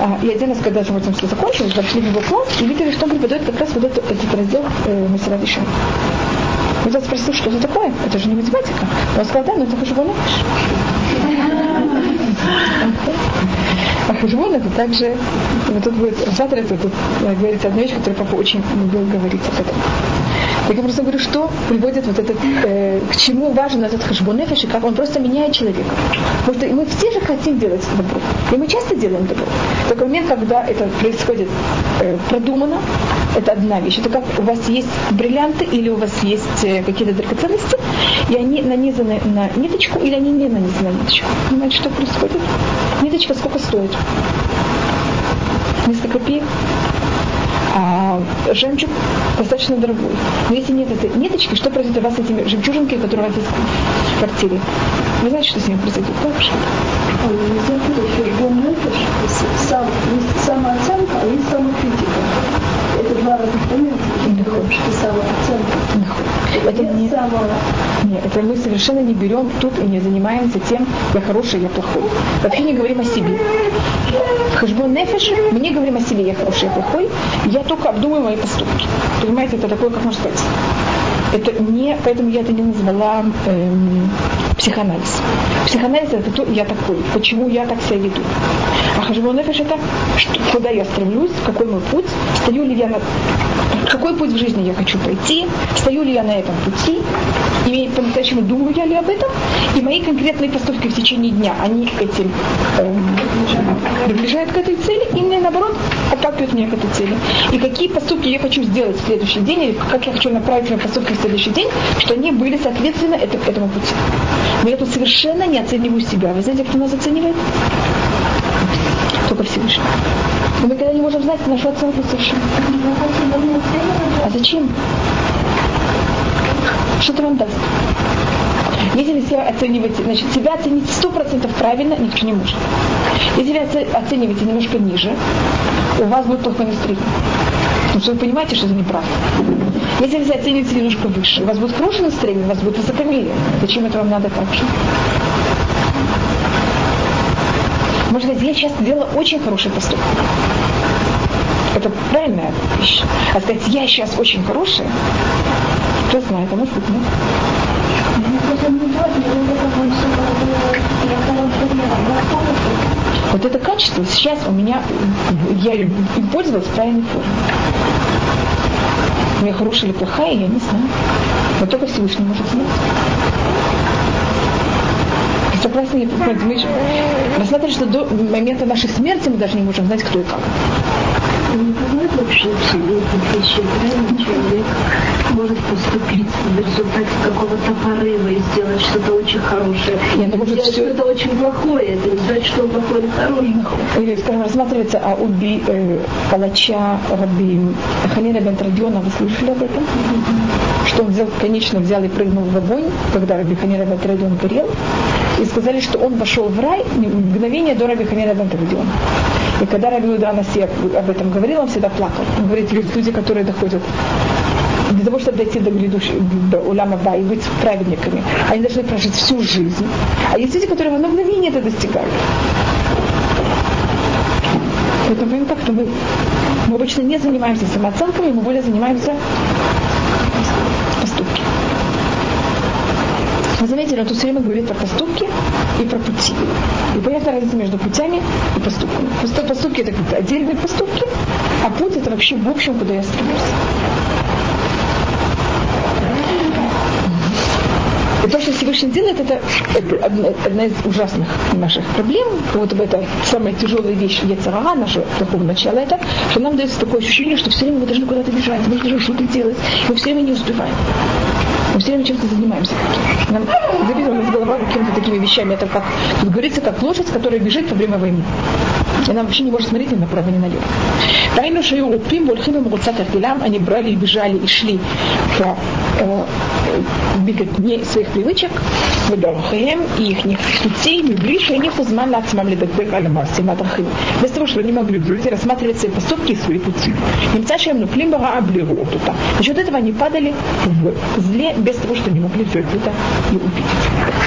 А, и один раз, когда же этим все закончилось, зашли в его класс и видели, что он преподает как раз вот этот, этот раздел э, Масера Вишен. Я спросил, что это такое? Это же не математика. Он сказал, да, но это хашбон А хашбон это также, вот тут будет, завтра это тут говорится одна вещь, которую папа очень любил говорить об этом. Так я просто говорю, что приводит вот этот, э, к чему важен этот хашбонефиш, и как он просто меняет человека. Потому что мы все же хотим делать добро. И мы часто делаем добро. Такой момент, когда это происходит э, продумано, это одна вещь. Это как у вас есть бриллианты или у вас есть э, какие-то драгоценности, и они нанизаны на ниточку или они не нанизаны на ниточку. Понимаете, что происходит? Ниточка сколько стоит? Несколько копеек а жемчуг достаточно дорогой. Но если нет этой ниточки, что произойдет у вас с этими жемчужинками, которые у вас есть в квартире? Вы знаете, что с ними произойдет? Так же. Сам, есть самооценка, а есть самокритика. Это два разных момента, что самооценка. Это не, нет, это мы совершенно не берем тут и не занимаемся тем, я хороший, я плохой. Вообще не говорим о себе. Хашбон Нефеш мы не говорим о себе, я хороший, я плохой. Я только обдумываю мои поступки. Понимаете, это такое, как можно сказать. Это не, поэтому я это не назвала эм, психоанализ. Психоанализ это то, я такой, почему я так себя веду. А хашбон нефеш это что, куда я стремлюсь, какой мой путь, стою ли я на какой путь в жизни я хочу пройти, стою ли я на этом пути, и по-настоящему думаю я ли об этом, и мои конкретные поступки в течение дня, они этим эм, приближают к этой цели, и мне наоборот отталкивают меня к этой цели. И какие поступки я хочу сделать в следующий день, или как я хочу направить свои поступки в следующий день, что они были соответственно этому, этому пути. Но я тут совершенно не оцениваю себя. Вы знаете, кто нас оценивает? Но мы когда не можем знать нашу оценку совершенно. А зачем? Что это вам даст? Если себя оцениваете, значит, себя оценить сто процентов правильно никто не может. Если вы оцениваете немножко ниже, у вас будет плохое настроение. Потому что вы понимаете, что это неправда. Если вы оцениваете немножко выше, у вас будет хорошее настроение, у вас будет высокомерие. Зачем это вам надо так же? Можно сказать, я сейчас делала очень хороший поступок. Это правильная вещь. А сказать, я сейчас очень хорошая, кто знает, а быть нет. Вот это качество сейчас у меня, я им пользовалась правильной форме. У меня хорошая или плохая, я не знаю. Но только Всевышний может знать. Согласны? Мы рассматриваем, что до момента нашей смерти мы даже не можем знать, кто и как. Не бывает вообще в себе правильно человек может поступить в результате какого-то порыва и сделать что-то очень хорошее. Ну, может, сделать все... что-то очень плохое, это не значит, что он плохой или хороший. Или, рассматривается о уби, э, палача Раби Халина бен Традиона, вы слышали об этом? Что он взял, конечно, взял и прыгнул в огонь, когда Раби Халина бен Традион горел, и сказали, что он вошел в рай мгновение до Раби Халина бен Традиона. И когда Раби Уда об этом говорил, он всегда плакал. Он говорит, люди, которые доходят для того, чтобы дойти до, грядущего, до уляма ба и быть праведниками, они должны прожить всю жизнь. А есть люди, которые в одно мгновение это достигают. Поэтому так, мы, мы обычно не занимаемся самооценками, мы более занимаемся Вы заметили, он тут все время говорит про поступки и про пути. И понятна разница между путями и поступками. Поступки это как отдельные поступки, а путь это вообще в общем, куда я стремлюсь. И то, что Всевышний делает, это, одна, из ужасных наших проблем. Вот это самая тяжелая вещь Яцерага, наше такого начала, это, что нам дается такое ощущение, что все время мы должны куда-то бежать, мы должны что-то делать, мы все время не успеваем. Мы все время чем-то занимаемся. Нам забита из голова какими-то такими вещами. Это как, тут говорится, как лошадь, которая бежит во время войны. И она вообще не может смотреть ни направо, ни налево. Тайну шею упим, бульхим и мугуцат они брали и бежали и шли по э, беготне своих привычек, выдохаем и их путей, ближе они хузман лацмам ледакбек аламаси мадрахим. Без того, что они могли люди рассматривать свои поступки и свои пути. Немца шем нуплим бага аблиру тута. За счет этого они падали в зле без того, что не могли все это увидеть.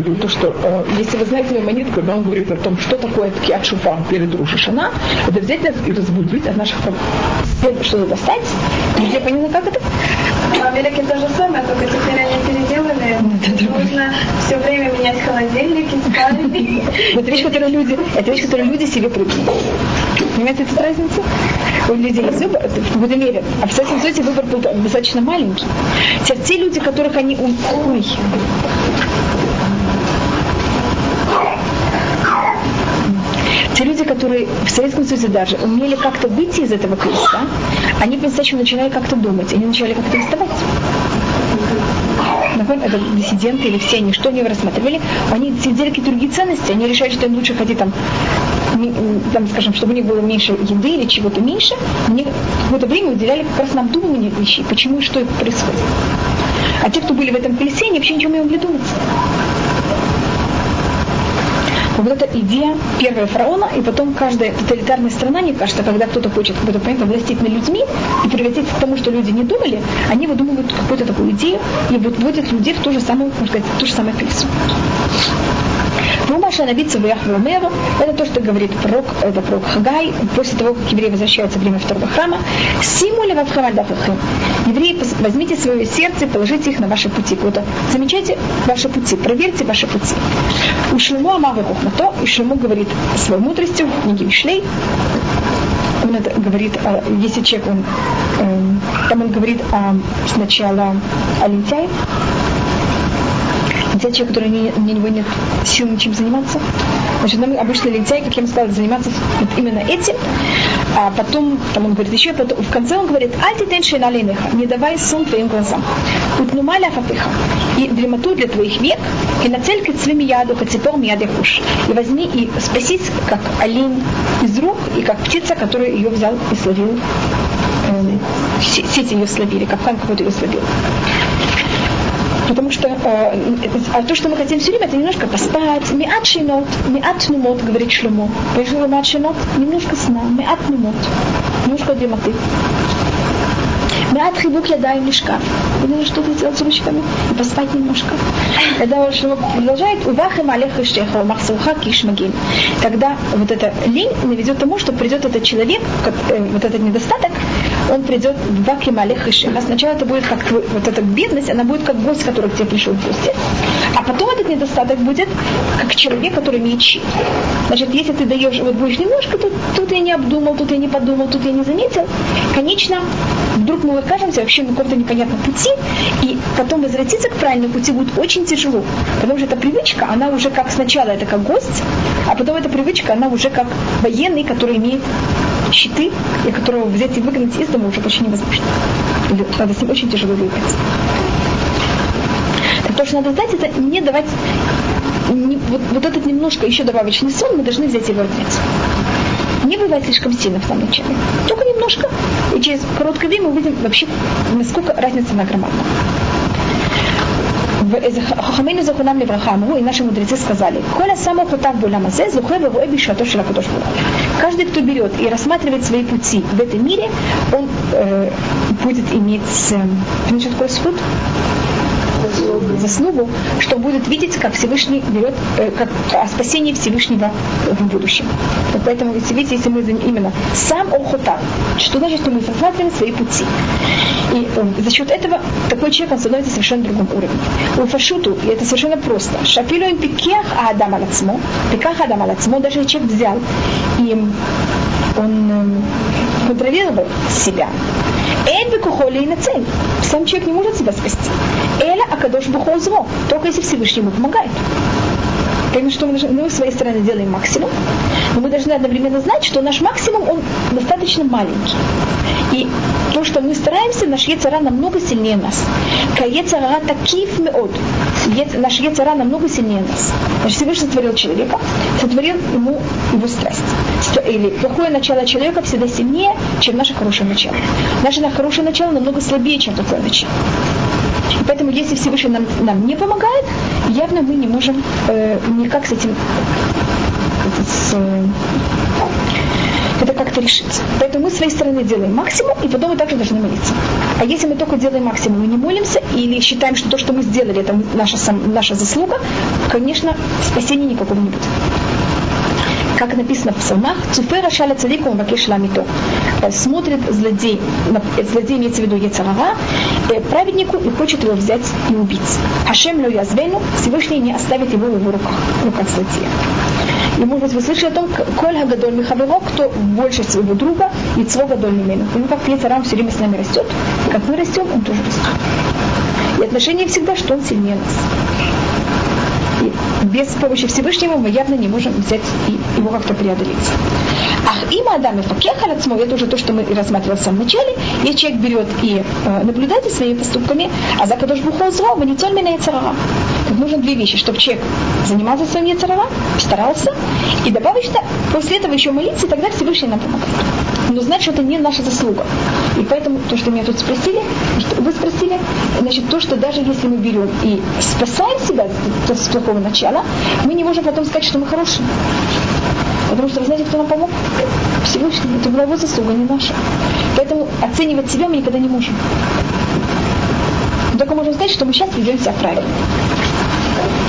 Говорю, то, что э, если вы знаете мою монетку, когда он говорит о том, что такое ткиат шуфа перед Рушишана, это взять нас и разбудить от наших. Что-то достать, где понятно, как это? В Америке то же самое, только теперь они переделали. Нужно все время менять холодильники, спальни. Это вещь, которую люди, это вещь, которую люди себе придумали. Понимаете эту разницу? У людей есть выбор, в какой-то мере. А в Советском Союзе выбор был достаточно маленький. Теперь те люди, которых они... Ой, те люди, которые в Советском Союзе даже умели как-то выйти из этого кризиса, они по-настоящему начинали как-то думать, они начали как-то вставать. Например, это диссиденты или все, они что они рассматривали, они сидели какие-то другие ценности, они решали, что им лучше ходить там, там, скажем, чтобы у них было меньше еды или чего-то меньше, они какое-то время уделяли как раз на обдумывание вещей, почему и что происходит. А те, кто были в этом колесе, они вообще ничего не могли думать вот эта идея первого фараона, и потом каждая тоталитарная страна, мне кажется, когда кто-то хочет какой-то понять, властить над людьми и приводить к тому, что люди не думали, они выдумывают какую-то такую идею и вводят людей в ту же самую, можно сказать, в ту же самую колесо. Маша набиться в Яхвелмеру, это то, что говорит пророк, это пророк Хагай, после того, как евреи возвращаются в время второго храма. Симули вавхамальдахахим. Евреи, возьмите свое сердце, положите их на ваши пути. Вот, замечайте ваши пути, проверьте ваши пути. У Шлему Амавы Хухмато, и Шлему говорит своей мудростью в книге Мишлей, он это говорит, если человек, он, эм, там он говорит сначала о лентяе, те человек, который не, у него нет сил ничем заниматься. Значит, нам обычно лентяй, как я вам сказала, заниматься вот именно этим. А потом, там он говорит еще, потом, в конце он говорит, альти тенши не давай сон твоим глазам. Утнумаля фатыха. И дремоту для твоих век, и на цель к своим яду, к цепор яды хуш. И возьми и спасись, как олень из рук, и как птица, которую ее взял и словил. Э, сети ее словили, капкан какой-то ее словил. Потому что э, а то, что мы хотим все время, это немножко поспать. Миат шинот, миат нумот, говорит Шлюмо. Понимаешь, миат шинот? Немножко сна, миат нумот. Немножко дремоты. Миат хибук ядаем лишкаф. Нужно что-то сделать с ручками и поспать немножко. Когда Шлюмо продолжает, увахем алех иштеха, махсуха кишмагин. Тогда вот эта лень наведет к тому, что придет этот человек, э, вот этот недостаток, он придет в Баким Алех А сначала это будет как твой, вот эта бедность, она будет как гость, который к тебе пришел в гости. А потом этот недостаток будет как человек, который щит. Значит, если ты даешь, вот будешь немножко, тут, тут я не обдумал, тут я не подумал, тут я не заметил, конечно, вдруг мы окажемся вообще на каком-то непонятном пути, и потом возвратиться к правильному пути будет очень тяжело. Потому что эта привычка, она уже как сначала это как гость, а потом эта привычка, она уже как военный, который имеет щиты, и которого взять и выгнать из дома уже почти невозможно. Надо с ним очень тяжело выиграть. Так то, что надо знать, это не давать не, вот, вот этот немножко еще добавочный сон, мы должны взять его отнять. Не бывает слишком сильно в самом начале. Только немножко. И через короткое время мы увидим вообще, насколько разница на громадна. Хахамейну захунам левраха амру, и наши мудрецы сказали, Коля само хутав буламазе, зухе вегуэ бишато шелакудош Каждый, кто берет и рассматривает свои пути в этом мире, он э, будет иметь, э, что суд? заслугу, что будет видеть, как Всевышний берет, э, как о спасении Всевышнего в будущем. Вот поэтому, если видите, если мы именно сам Охота, что значит, что мы рассматриваем свои пути. И э, за счет этого такой человек, он становится совершенно другом уровне. У фашуту, и это совершенно просто, шапилу им пикех адам алацмо, пиках адам алацмо, даже человек взял и он э, контролировал себя. Эн бекухоли и цель. Сам человек не может себя спасти. Эля акадош бухозро. Только если Всевышний ему помогает. Поэтому что мы, должны, мы с своей стороны делаем максимум, но мы должны одновременно знать, что наш максимум, он достаточно маленький. И то, что мы стараемся, наш Ецара намного сильнее нас. Каецара такив меод. Наш Ецара намного сильнее нас. Значит, Всевышний сотворил человека, сотворил ему его страсть. Или плохое начало человека всегда сильнее, чем наше хорошее начало. Наше хорошее начало намного слабее, чем плохое начало. И поэтому, если Всевышний нам, нам не помогает, явно мы не можем э, никак с этим с, это как-то решить. Поэтому мы с своей стороны делаем максимум, и потом мы также должны молиться. А если мы только делаем максимум, мы не молимся, или считаем, что то, что мы сделали, это наша, наша заслуга, конечно, спасения никакого не будет как написано в псалмах, Цуфера шаля цадику мабакеш ламито. Смотрит злодей, злодей имеется в виду Ецарара, э, праведнику и хочет его взять и убить. Хашем ло язвену, Всевышний не оставит его в его руках, в руках злодея. И, может быть, вы слышали о том, коль гадоль михаверо, кто больше своего друга, и цво гадоль мимену. И ну, как Ецарам все время с нами растет, как мы растем, он тоже растет. И отношение всегда, что он сильнее нас без помощи Всевышнего мы явно не можем взять и его как-то преодолеть. Ах, им Адам и Факехалацмо, это уже то, что мы рассматривали в самом начале, и человек берет и э, наблюдает за своими поступками, а за Кадош Бухол зло, не цель меня яцерара. Тут нужно две вещи, чтобы человек занимался своим яцерара, старался, и добавить, что после этого еще молиться, и тогда Всевышний нам помогает. Но знать, что это не наша заслуга. И поэтому то, что меня тут спросили, что вы спросили, значит, то, что даже если мы берем и спасаем себя с плохого начала, мы не можем потом сказать, что мы хорошие. Потому что вы знаете, кто нам помог? Всевышний. Это была его заслуга, не наша. Поэтому оценивать себя мы никогда не можем. Только можем сказать, что мы сейчас ведем себя правильно.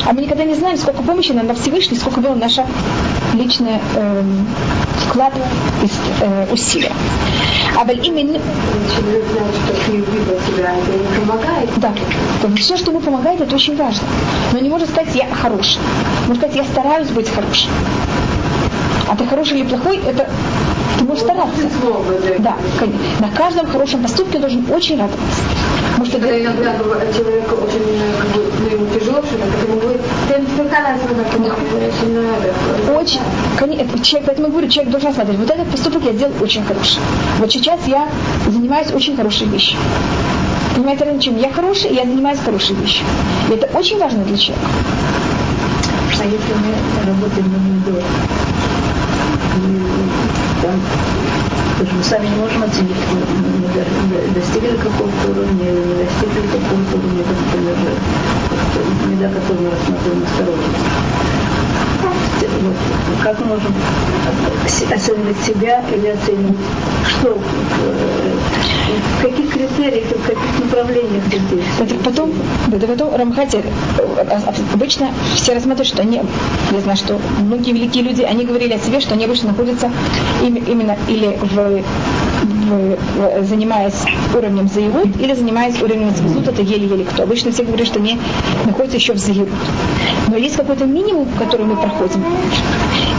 А мы никогда не знаем, сколько помощи нам на Всевышний, сколько было наша личный э, вклад и э, усилия. А именно... Человек знает, что любит себя, это не помогает. Да. То все, что ему помогает, это очень важно. Но не может сказать, я хороший. Может сказать, я стараюсь быть хорошим. А ты хороший или плохой, это ты можешь стараться. Да, конечно. На каждом хорошем поступке должен очень радоваться. Потому что иногда человек очень как бы, ему тяжело, что это ему говорит, очень, конечно, человек, поэтому я говорю, человек должен смотреть, вот этот поступок я сделал очень хороший. Вот сейчас я занимаюсь очень хорошей вещью. Понимаете, разницу, чем я хороший, я занимаюсь хорошей вещью. И это очень важно для человека. А если мы работаем на недорого, там, мы сами не можем оценить, достигли какого-то уровня, не достигли какого-то уровня, например, меда, которую мы рассматриваем осторожно вот, как мы можем оценивать себя или оценивать что, в каких критериях, в каких направлениях? Это потом, это потом Рамхати, обычно все рассматривают, что они, я знаю, что многие великие люди, они говорили о себе, что они обычно находятся именно или в занимаясь уровнем заирут или занимаясь уровнем цвизут, это еле-еле кто. Обычно все говорят, что они находятся еще в заирут. Но есть какой-то минимум, который мы проходим.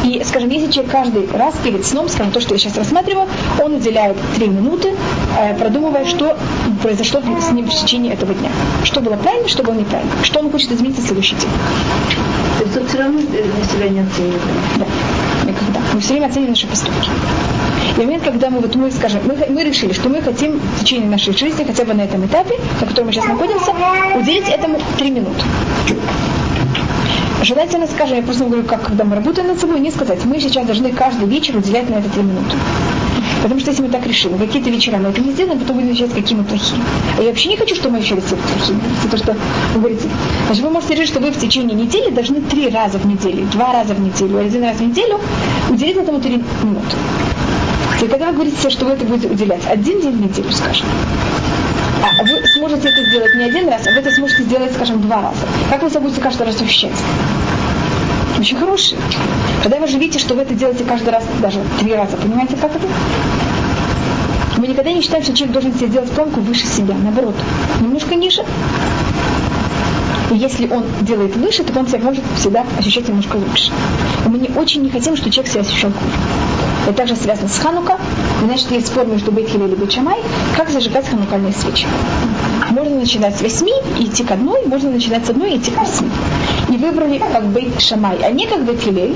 И, скажем, если человек каждый раз перед сном, скажем, то, что я сейчас рассматриваю, он уделяет три минуты, э, продумывая, что произошло с ним в течение этого дня. Что было правильно, что было неправильно. Что он хочет изменить в следующий день. То есть он все равно себя не оценивает? Да. Мы все время оцениваем наши поступки. И момент, когда мы, вот мы скажем, мы, мы решили, что мы хотим в течение нашей жизни, хотя бы на этом этапе, на котором мы сейчас находимся, уделить этому три минуты. Желательно, скажем, я просто говорю, как когда мы работаем над собой, не сказать, мы сейчас должны каждый вечер уделять на это три минуты. Потому что если мы так решим, какие-то вечера мы это не сделаем, потом будем отвечать, какие мы плохие. А я вообще не хочу, чтобы мы себя плохими. Это то, что вы говорите. Значит, вы можете решить, что вы в течение недели должны три раза в неделю, два раза в неделю, один раз в неделю уделить этому три минуты. И когда вы говорите что вы это будете уделять один день в неделю, скажем, а вы сможете это сделать не один раз, а вы это сможете сделать, скажем, два раза. Как вы себя каждый раз ощущать? Очень хорошие. Когда вы же видите, что вы это делаете каждый раз, даже три раза, понимаете, как это? Мы никогда не считаем, что человек должен себе делать планку выше себя. Наоборот, немножко ниже. И если он делает выше, то он себя может всегда ощущать немножко лучше. И мы не очень не хотим, чтобы человек себя ощущал хуже. Это также связано с Ханука. Значит, есть спор между Бейтхиле или Бейчамай, как зажигать ханукальные свечи. Можно начинать с восьми и идти к одной, можно начинать с одной и идти к восьми. И выбрали как Бейт Шамай, а не как Бейт Хилель.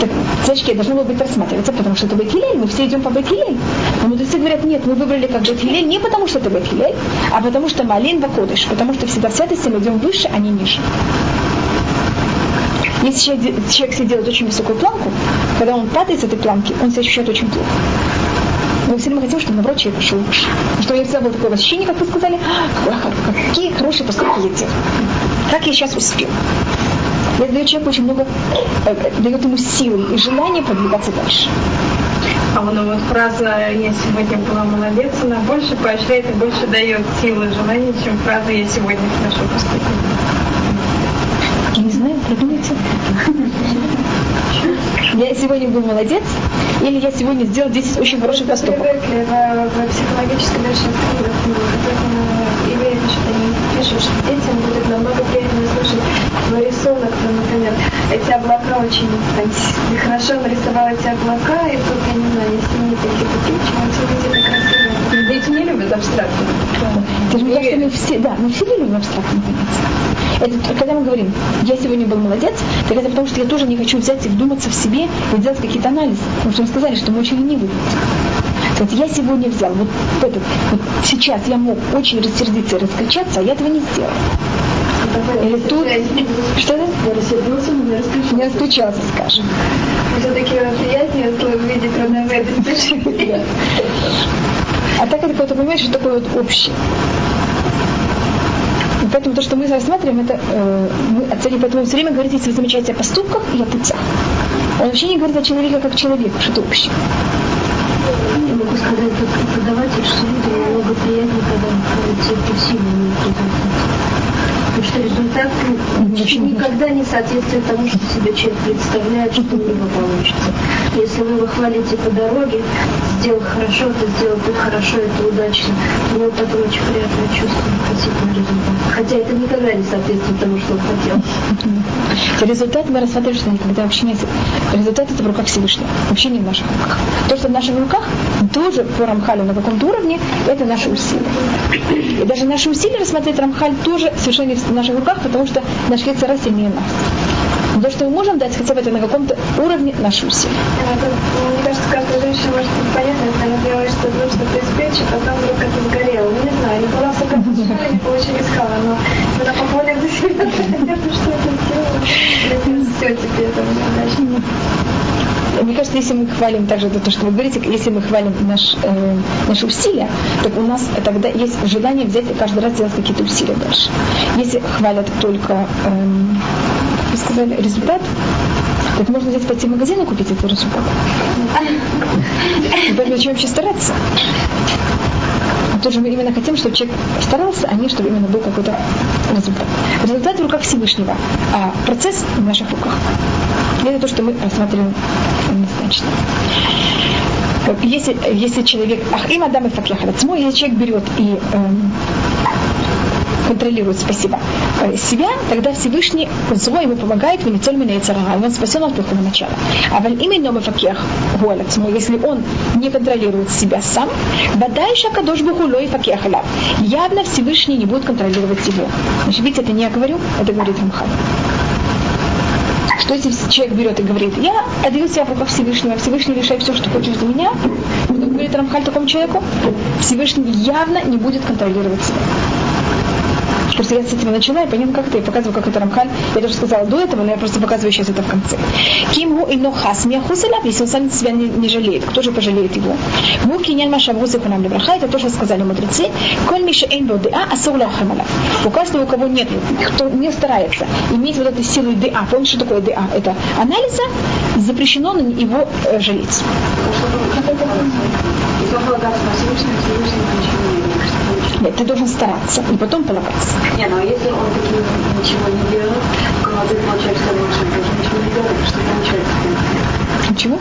Так свечки должны были быть рассматриваться, потому что это Бейт Хилель, мы все идем по Бейт Хилель. Но мудрецы говорят, нет, мы выбрали как Бейт Хилель не потому, что это Бейт Хилель, а потому что Малин Бакодыш, потому что всегда в святости мы идем выше, а не ниже. Если человек, человек себе делает очень высокую планку, когда он падает с этой планки, он себя ощущает очень плохо. Мы все время хотим, чтобы наоборот человек пошел выше. Чтобы у всегда было такое ощущение, как вы сказали, «А, какие хорошие поступки я делаю. Как я сейчас успел. Это дает человеку очень много, э, э, дает ему силы и желание продвигаться дальше. А вот, вот фраза «я сегодня была молодец», она больше поощряет и больше дает силы и желания, чем фраза «я сегодня хорошо поступила». Я не знаю, придумайте. Я сегодня был молодец, или я сегодня сделал 10 очень хороших поступков. Привыкли в, в психологической имеют, пишут, что детям будет намного приятнее слушать твой рисунок, ну, например, эти облака очень там, хорошо нарисовала эти облака, и тут, я не знаю, если не такие такие, почему все это красиво. Дети не любят абстрактно. Же мне кажется, мы все, да, мы все не любим абстрактно понятия. Это когда мы говорим, я сегодня был молодец, так это потому, что я тоже не хочу взять и вдуматься в себе и делать какие-то анализы. Потому что мы сказали, что мы очень ленивые. Вот я сегодня взял вот этот, вот сейчас я мог очень рассердиться и раскричаться, а я этого не сделал. Или тут, что это? Я рассердился, но не раскричался. Не раскричался, скажем. Все-таки приятнее видеть равновесие. А так это какое-то, понимаешь, что такое вот общее. И поэтому то, что мы рассматриваем, это э, мы оценим, поэтому все время говорит, если вы замечаете о поступках и о путях. Он вообще не говорит о человеке как человеку, что это общее. Сказать, как преподаватель, что людям намного приятнее, когда находятся импульсивными Потому что результат вообще никогда не соответствует тому, что себе человек представляет, что у него получится. Если вы его хвалите по дороге, сделал хорошо, ты сделал ты хорошо, это удачно, у него потом очень приятное чувство относительно результата. Хотя это никогда не соответствует тому, что он хотел. Результат мы рассматриваем, никогда вообще не... Результат это в руках Всевышнего, вообще не в наших руках. То, что в наших руках, тоже по Рамхалю на каком-то уровне, это наши усилия. И даже наши усилия рассмотреть Рамхаль тоже совершенно в наших руках, потому что наш Ецара сильнее нас. То, что мы можем дать, хотя бы это на каком-то уровне наши усилия. Мне кажется, каждая женщина может быть понятно, если она делает что-то, ну, что-то из печи, потом вдруг это сгорело. Не знаю, не была сократушена, не получились хала, но она похвалит за себя, что это сделала. Все теперь это удачно. Мне кажется, если мы хвалим также то, что вы говорите, если мы хвалим наш, э, наши усилия, то у нас тогда есть желание взять и каждый раз делать какие-то усилия дальше. Если хвалят только, как вы сказали, результат, так можно взять пойти в магазин и купить этот результат. Поэтому зачем вообще стараться? Тоже мы именно хотим, чтобы человек старался, а не чтобы именно был какой-то результат. Результат в руках Всевышнего, а процесс в наших руках. И это то, что мы рассматриваем однозначно. Если, если человек, ах, им адам и если человек берет и эм, контролирует, спасибо, э, себя, тогда Всевышний зло ему помогает, в лицо меня и он спасен от плохого начала. А в именно мафакех гуалацму, если он не контролирует себя сам, бадайша кадош бухулой факех явно Всевышний не будет контролировать его. Значит, видите, это не я говорю, это говорит Рамхан. Что если человек берет и говорит, я отдаю себя в руках Всевышнего, Всевышний решает все, что хочешь за меня, говорит Рамхаль такому человеку, Всевышний явно не будет контролировать себя. Просто я с этим начала, и понятно, как это, я показываю, как это Рамхаль. Я даже сказала до этого, но я просто показываю сейчас это в конце. Кимгу и нохас мяхусаляб, если он сам себя не, не жалеет, кто же пожалеет его? Му кинян машавгузы кунам лебраха, это то, что сказали мудрецы. Коль миша эйн бодеа, асур лахамала. У каждого, у кого нет, кто не старается иметь вот эту силу ДА, помните, что такое ДА? Это анализа, запрещено на его э, жалеть. Нет, ты должен стараться и потом полагаться. Не, ну а если он таки ничего не делает, то ты получаешь, что лучше, тоже ничего не делает, что получается? Ничего?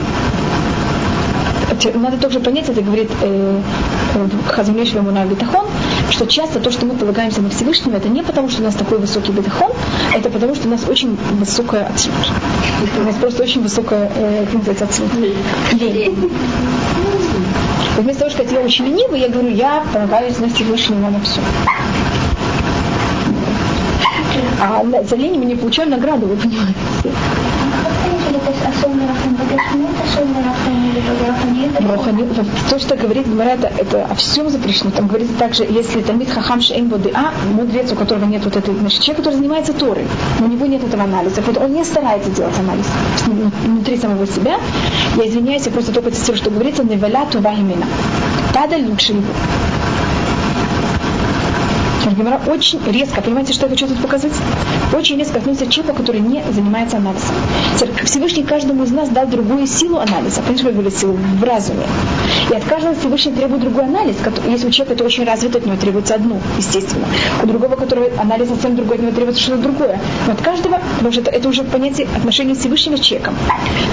Надо тоже понять, это говорит э, Хазмлеш Вамуна Бетахон, что часто то, что мы полагаемся на Всевышнего, это не потому, что у нас такой высокий бетахон, это потому, что у нас очень высокая отсюда. У нас просто очень высокая, э, как называется, отсюда. Лень. Вместо того, сказать, я очень ленивый, я говорю, я полагаюсь на Всевышнего на все. А за лень мы не получаем награду, вы понимаете. Рохани, то, что говорит Гмара, это, о всем запрещено. Там говорится также, если Тамид Хахам Шейн А, мудрец, у которого нет вот этой, значит, человек, который занимается Торой, у него нет этого анализа, вот он не старается делать анализ внутри самого себя. Я извиняюсь, я просто только цитирую, что говорится, Невеля Това имена. Падаль лучше его. Гемора очень резко, понимаете, что я хочу тут показать? Очень резко относится к который не занимается анализом. Всевышний каждому из нас дал другую силу анализа. Понимаете, я говорю силу? В разуме. И от каждого Всевышний требует другой анализ. Если у человека это очень развито, от него требуется одну, естественно. У другого, которого анализ совсем другой, от него требуется что-то другое. Но от каждого, потому что это, это уже понятие отношения Всевышнего с человеком.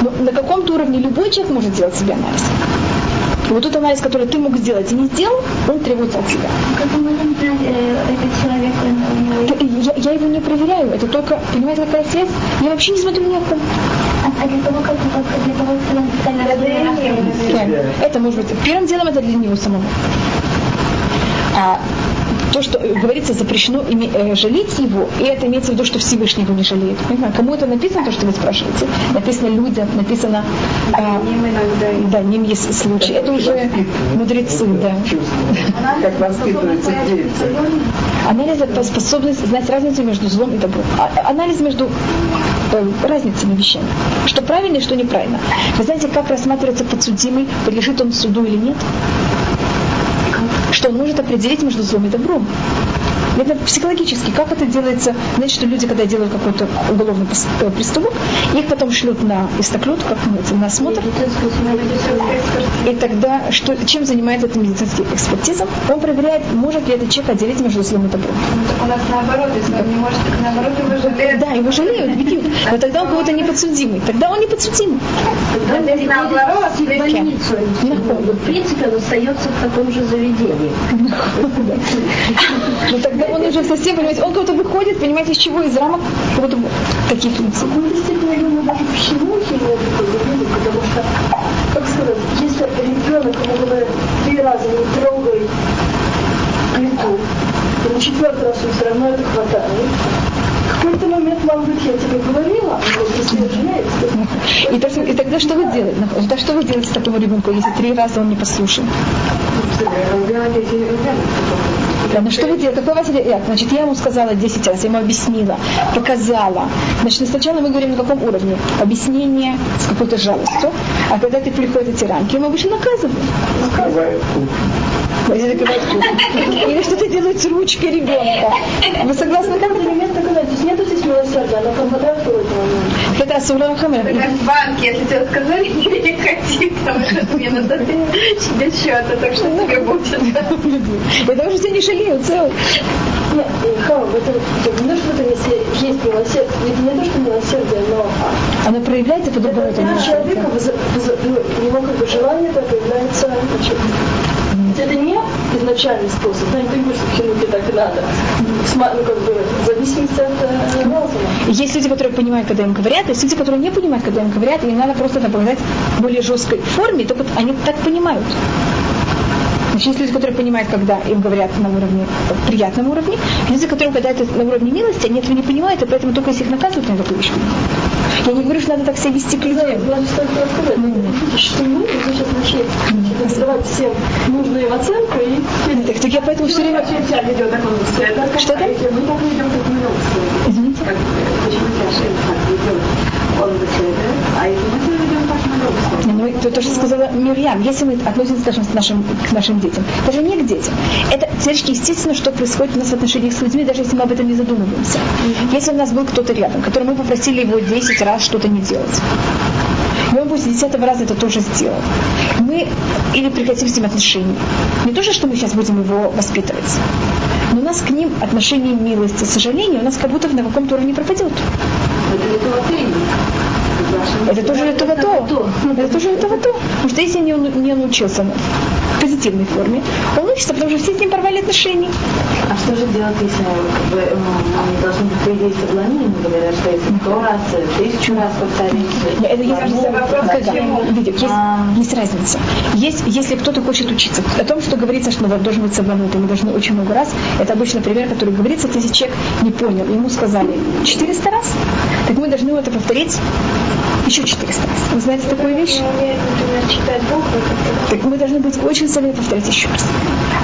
Но на каком-то уровне любой человек может сделать себе анализ. И вот тот анализ, который ты мог сделать и не сделал, он требуется от тебя. Как мы э, этот человек, я, я его не проверяю. Это только, понимаете, какая связь? Я вообще не смотрю ни а, а для того, как, для того, что он специально Это может быть. Первым делом это для него самого. А то, что э, говорится, запрещено име, э, жалеть его, и это имеется в виду, что Всевышний его не жалеет. Понимаете? Кому это написано, то, что вы спрашиваете? Написано людям, написано... А, да, ним есть случай. Это уже мудрецы, да. Как воспитываются дети. Анализ – это способность знать разницу между злом и добром. А, анализ между э, разницами вещами. Что правильно и что неправильно. Вы знаете, как рассматривается подсудимый, подлежит он суду или нет? Что он может определить между злом и добром. Это психологически. Как это делается? Знаете, что люди, когда делают какой-то уголовный э, преступок, их потом шлют на истоклет, как называется, на осмотр. И тогда что, чем занимается эта медицинская экспертиза? Он проверяет, может ли этот человек отделить между злом и добром. Ну, у нас наоборот, если он не может, наоборот его жалеют. Да, его жалеют, бьют. Но тогда он кого-то не подсудимый. Тогда он не подсудимый. Тогда он наоборот, в больницу. В принципе, он остается в таком же заведении. Ну тогда он уже совсем, понимаете, он кого-то выходит, понимаете, из чего? Из рамок кого-то таких лиц. В какой-то степени, я даже почему сильно потому что, как сказать, если ребенок, ему говорят, три раза не трогай плиту, то на четвертый раз он все равно это хватает. В какой-то момент мама говорит, я тебе говорила, если и, так, и тогда что вы делаете? Да что вы делаете такому ребенку, если три раза он не послушал? Да, ну что вы делаете? Какой у вас реакция? Значит, я ему сказала 10 раз, я ему объяснила, показала. Значит, сначала мы говорим на каком уровне? Объяснение с какой-то жалостью. А когда ты приходят эти рамки, мы обычно наказываем. Закрывает Или что-то делают с ручкой ребенка. Вы согласны? Как элемент такой, то есть нету здесь милосердия, оно попадает в какой-то момент. Это Асура Хамер. Это как в банке, если тебе сказали, не хоти, потому что мне надо без счета, так что тебе будет. Это уже тебя не жалеют целый. Нет, Хау, это не то, что это есть милосердие, это не то, что милосердие, но... Оно проявляется по-другому. Это, это человека, ну, у него как бы желание это появляется, значит, это не изначальный способ, да, не понимаешь, что в хинуке так и надо. Ну, как бы, в зависимости от э, разума. Есть люди, которые понимают, когда им говорят, есть люди, которые не понимают, когда им говорят, и им надо просто показать в более жесткой форме, только они так понимают. Значит, есть люди, которые понимают, когда им говорят на уровне, приятном уровне, люди, которые когда это на уровне милости, они этого не понимают, и поэтому только если их наказывают, они такую Я не говорю, что надо так себя вести к людям. Я же только рассказать, что мы сейчас начали раздавать всем нужную оценку и... Так, так я поэтому все время... Что это? Мы так ведем, как мы Извините. Почему тебя шеф так ведет? Он а если мы себя ведем, как мы ну, то, то, что сказала Мирьям, если мы относимся скажем, к нашим, к нашим детям, даже не к детям. Это теоретически естественно, что происходит у нас в отношениях с людьми, даже если мы об этом не задумываемся. Если у нас был кто-то рядом, который мы попросили его 10 раз что-то не делать, и он после десятого раза это тоже сделал. Мы или прекратим с ним отношения. Не то, что мы сейчас будем его воспитывать, но у нас к ним отношение милости, сожаления у нас как будто на каком-то уровне пропадет. Это тоже это то. Это тоже это то. Потому что если не, не научился позитивной форме, он учится, потому что все с ним порвали отношения. А что же делать, если как бы, они должны быть привести соблазнение, говорят, что если сто раз, тысячу раз повторить? Это есть, вопрос, когда, видите, есть, а... есть разница. Есть, если кто-то хочет учиться, о том, что говорится, что он должен быть соблазнут, мы должны очень много раз, это обычно пример, который говорится, если человек не понял, ему сказали 400 раз, так мы должны это повторить еще 400 раз. Вы знаете такую вещь? Так мы должны быть очень сами повторять еще раз.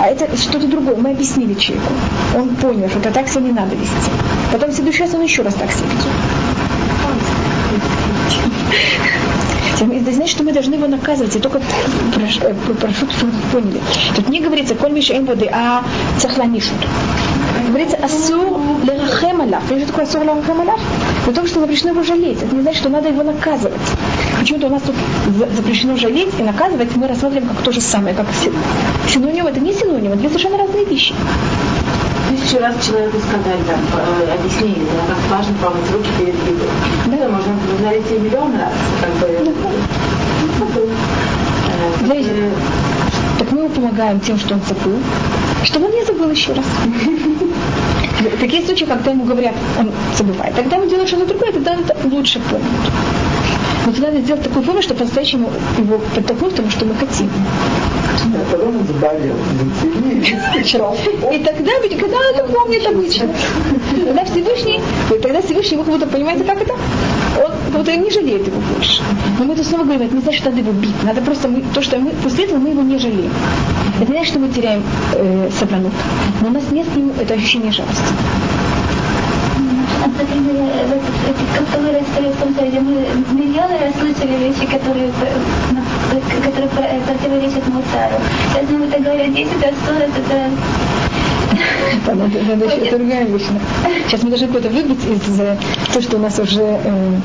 А это что-то другое. Мы объяснили человеку. Он понял, что это так себя не надо вести. Потом в следующий раз он еще раз так себя ведет. Это значит, что мы должны его наказывать. Я только прошу, э, прошу чтобы поняли. Тут не говорится, коль им воды, а цахланишут. говорится асур лерахем алав. Что такое асур лерахем? Для того, что запрещено его жалеть. Это не значит, что надо его наказывать. Почему-то у нас тут запрещено жалеть и наказывать, мы рассматриваем как то же самое, как синоним. Это не синоним, это две совершенно разные вещи тысячу раз человеку сказать, там, э, объяснили, да, как важно помыть руки перед едой. Да, можно повторить миллион раз, как бы. Знаете, так мы ему помогаем тем, что он забыл, чтобы он не забыл еще раз. Такие случаи, когда ему говорят, он забывает. Тогда мы делаем что-то другое, тогда он лучше помнит. Но надо сделать такую форму, чтобы по-настоящему его подтолкнуть к тому, что мы хотим. И тогда, ведь когда он это помнит обычно, тогда Всевышний, тогда Всевышний, вы как будто понимаете, как это? Он вот он не жалеет его больше. Но мы это снова говорим, это не значит, что надо его бить. Надо просто мы, то, что мы, после этого мы его не жалеем. Это не значит, что мы теряем э. Но у нас нет к нему это ощущение жалости. Как-то в том совете мы миллионы раз слышали вещи, которые, которые противоречат Муцару. Сейчас мы это говорим 10 раз, 100 раз, это надо, еще другая вещь. Сейчас мы должны куда-то выбить из э, того, что у нас уже э,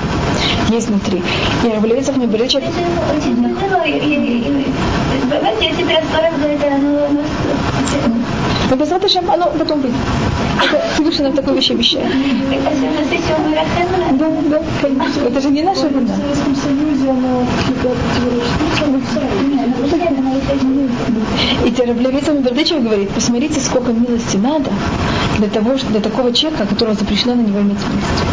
есть внутри. И Равлевицев не берет тяжело. Знаете, если раз сто раз говорит, оно... Но без Раташем оно потом выйдет. Это Всевышний нам такой вещи обещает. Да, да, конечно. Это же не наша вина. В Советском Союзе оно и Тераблевицам Бердычев говорит, посмотрите, сколько милости надо для того, для такого человека, которого запрещено на него иметь милость.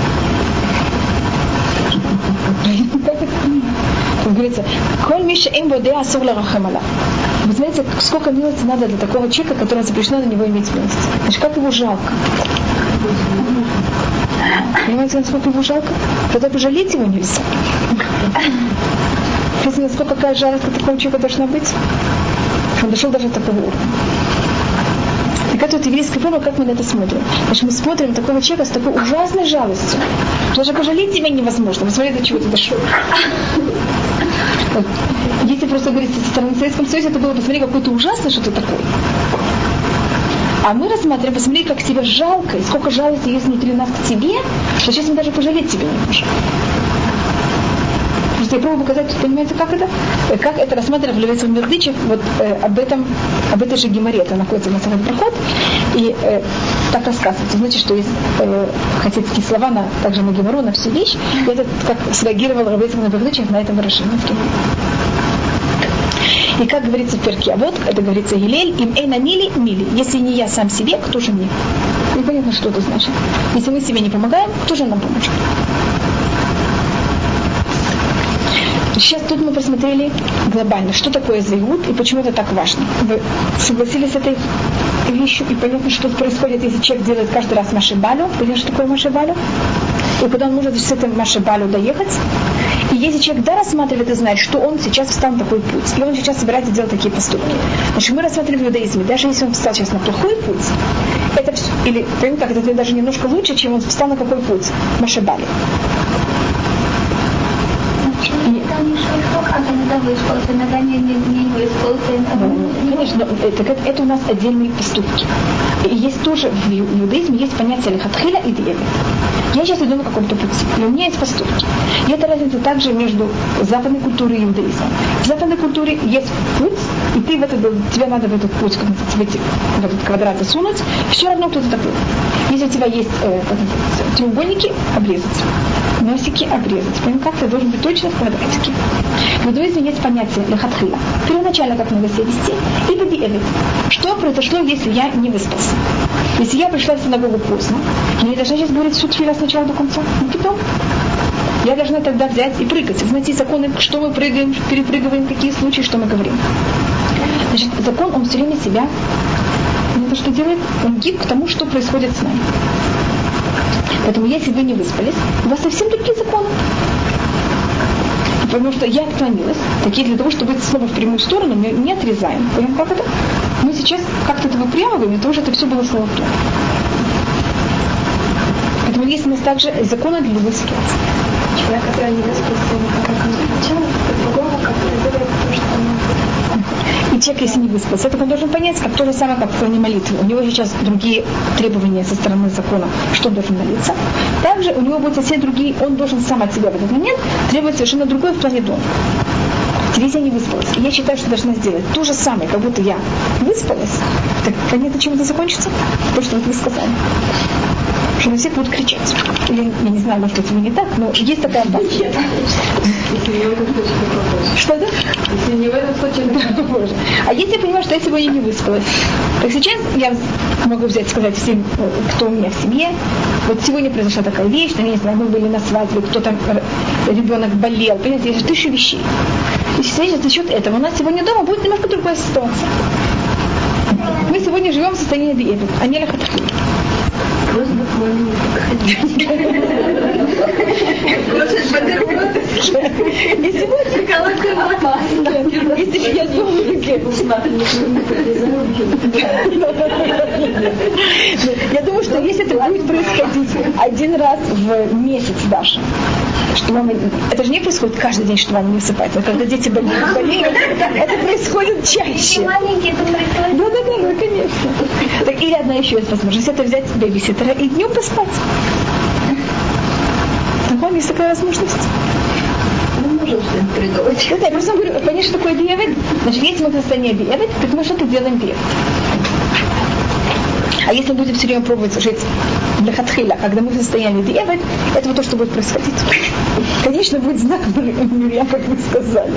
Как говорится, коль миша им боде асур рахамала. Вы знаете, сколько милости надо для такого человека, которого запрещено на него иметь милость. Значит, как его жалко. Понимаете, насколько его жалко? Тогда пожалеть его нельзя. Видите, насколько какая жалость к такому человеку должна быть? Он дошел даже до такого уровня. Так это вот еврейская форма, как мы на это смотрим. Значит, мы смотрим такого человека с такой ужасной жалостью. Даже пожалеть тебя невозможно. Посмотри, до чего ты дошел. Просто говорить со стороны Советского Союза, это было, посмотри, какой ты ужасный, что ты такой. А мы рассматриваем, посмотри, как тебе жалко, и сколько жалости есть внутри нас к тебе, что сейчас мы даже пожалеть тебя не можем. Просто я пробую показать, понимаете, как это? Как это рассматривает Левицев Мердичев, вот э, об этом, об этой же геморе, это находится на самом проход, и э, так рассказывается. Значит, что есть э, хасидские слова на, также на гемору, на всю вещь, и это как среагировал Левицев Мердичев на это выражение в. И как говорится в перке, а вот это говорится Гилель, им эйна мили, мили. Если не я сам себе, кто же мне? Непонятно, что это значит. Если мы себе не помогаем, кто же нам поможет? Сейчас тут мы посмотрели глобально, что такое зайгут и почему это так важно. Вы согласились с этой вещью и понятно, что происходит, если человек делает каждый раз машибалю. Понятно, что такое машибалю? И куда он может с этим машибалю доехать. Если человек да рассматривает и знает, что он сейчас встал на такой путь, и он сейчас собирается делать такие поступки. Значит, мы рассматриваем в иудаизме, даже если он встал сейчас на плохой путь, это все, или, как это даже немножко лучше, чем он встал на какой путь? Машибали не швейцок, а иногда выспался, иногда не, не, не выспался. Конечно, это, это, это у нас отдельные поступки. И есть тоже в иудаизме есть понятие лихатхиля и диевет. Я сейчас иду на каком-то пути, и у меня есть поступки. И это разница также между западной культурой и иудаизмом. В западной культуре есть путь, и ты в этот, тебе надо в этот путь, как в, эти, в этот квадрат засунуть, все равно кто-то такой. Если у тебя есть э, треугольники, обрезать. Носики обрезать. Понимаете, как ты должен быть точно в квадратике. В иудаизме есть понятие лехатхила. Первоначально как надо себя вести, и бадиэлит. Что произошло, если я не выспался? Если я пришла в синагогу поздно, я не должна сейчас говорить всю тфила с начала до конца. Ну, потом. Я должна тогда взять и прыгать, знаете законы, что мы прыгаем, перепрыгиваем, какие случаи, что мы говорим. Значит, закон, он все время себя, ну, то, что делает, он гиб к тому, что происходит с нами. Поэтому если вы не выспались, у вас совсем другие законы потому что я отклонилась. Такие для того, чтобы быть снова в прямую сторону, мы не отрезаем. Понимаем, как это? Мы сейчас как-то это выпрямываем, для того, чтобы это все было снова прямо. Поэтому есть у нас также законы для ситуации. Человек, который не выспался, как он начал, другому, который делает то, что и человек, если не выспался, это он должен понять, как то же самое, как в плане молитвы. У него сейчас другие требования со стороны закона, что он должен молиться. Также у него будут совсем другие, он должен сам от себя в этот момент требовать совершенно другое в плане дома. Я не выспалась. И я считаю, что должна сделать то же самое, как будто я выспалась. Так понятно, чем это закончится? То, что вот вы сказали что на всех будут кричать. Или, я не знаю, может быть, не так, но есть такая опасность. Что это? Если не в этом случае, да, боже. А если я понимаю, что я сегодня не выспалась, так сейчас я могу взять, сказать всем, кто у меня в семье, вот сегодня произошла такая вещь, я не знаю, мы были на свадьбе, кто там, ребенок болел, понимаете, есть же тысячу вещей. И сейчас за счет этого у нас сегодня дома будет немножко другая ситуация. Мы сегодня живем в состоянии диеты, а не лохотхи. Не подходить. И сегодня Если я думаю, я думаю, что если это будет происходить один раз в месяц даже, что мама... Это же не происходит каждый день, что мама не высыпается. Когда дети болеют, болеют это происходит чаще. Маленькие, это происходит. Да, да, да, ну, конечно. Так, или одна еще есть возможность, это взять бэбиситера и днем поспать. Там есть такая возможность. Можем что-нибудь придумать. Да, я просто говорю, понять, что такое биевет. Значит, если мы в состоянии биевет, так мы что-то делаем биевет. А если мы будем все время пробовать жить для хатхиля, когда мы в состоянии диевет, это вот то, что будет происходить. Конечно, будет знак Мирьям, как вы сказали.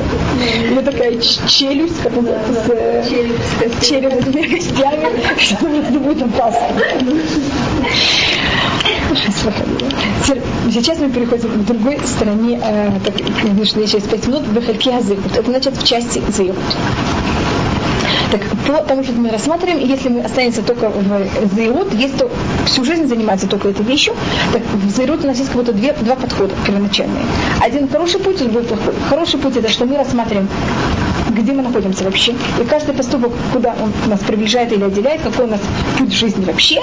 Или такая челюсть, как называется, с двумя костями, что это будет опасно. Сейчас мы переходим к другой стороне, э, так, конечно, через пять минут, в Хальке Это значит в части Зейрут. Так по тому, что мы рассматриваем, если мы останемся только в Зейрут, если всю жизнь заниматься только этой вещью, так в Зейрут у нас есть как будто две, два подхода первоначальные. Один хороший путь, другой плохой. Хороший путь это, что мы рассматриваем где мы находимся вообще. И каждый поступок, куда он нас приближает или отделяет, какой у нас путь в жизни вообще.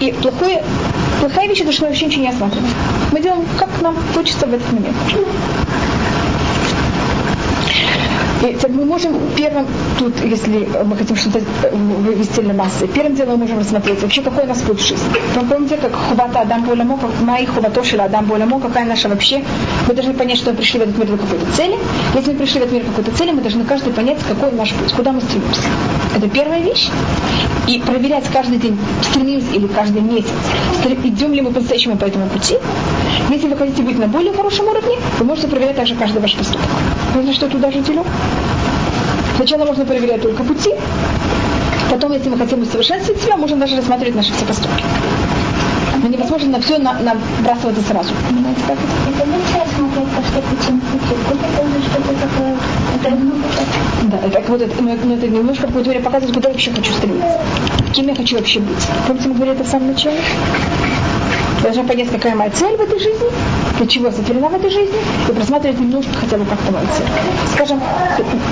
И плохое, плохая вещь, это что мы вообще ничего не осматриваем. Мы делаем, как нам хочется в этот момент. И так мы можем первым, тут, если мы хотим что-то вывести на массы, первым делом мы можем рассмотреть вообще, какой у нас путь в жизни. Вы помните, как хубата Адам Болямо, как Май Хуватошила Адам Болямо, какая наша вообще, мы должны понять, что мы пришли в этот мир для какой-то цели. Если мы пришли в этот мир какой-то цели, мы должны каждый понять, какой наш путь, куда мы стремимся. Это первая вещь. И проверять каждый день, стремимся или каждый месяц, идем ли мы по-настоящему по этому пути. Если вы хотите быть на более хорошем уровне, вы можете проверять также каждый ваш поступок. Понятно, что туда же делю? Сначала можно проверять только пути, потом, если мы хотим усовершенствовать себя, можем даже рассматривать наши все поступки. Но невозможно на все набрасываться сразу. Понимаете, как это? Это нельзя смотреть по путем пути. Что-то такое. Да, так вот это, ну, ну, это немножко будет время показывать, куда я вообще хочу стремиться. Кем я хочу вообще быть. Помните, мы говорили это в самом начале? Должна понять, какая моя цель в этой жизни, для чего я сотворена в этой жизни, и просматривать немножко хотя бы как-то мою цель. Скажем,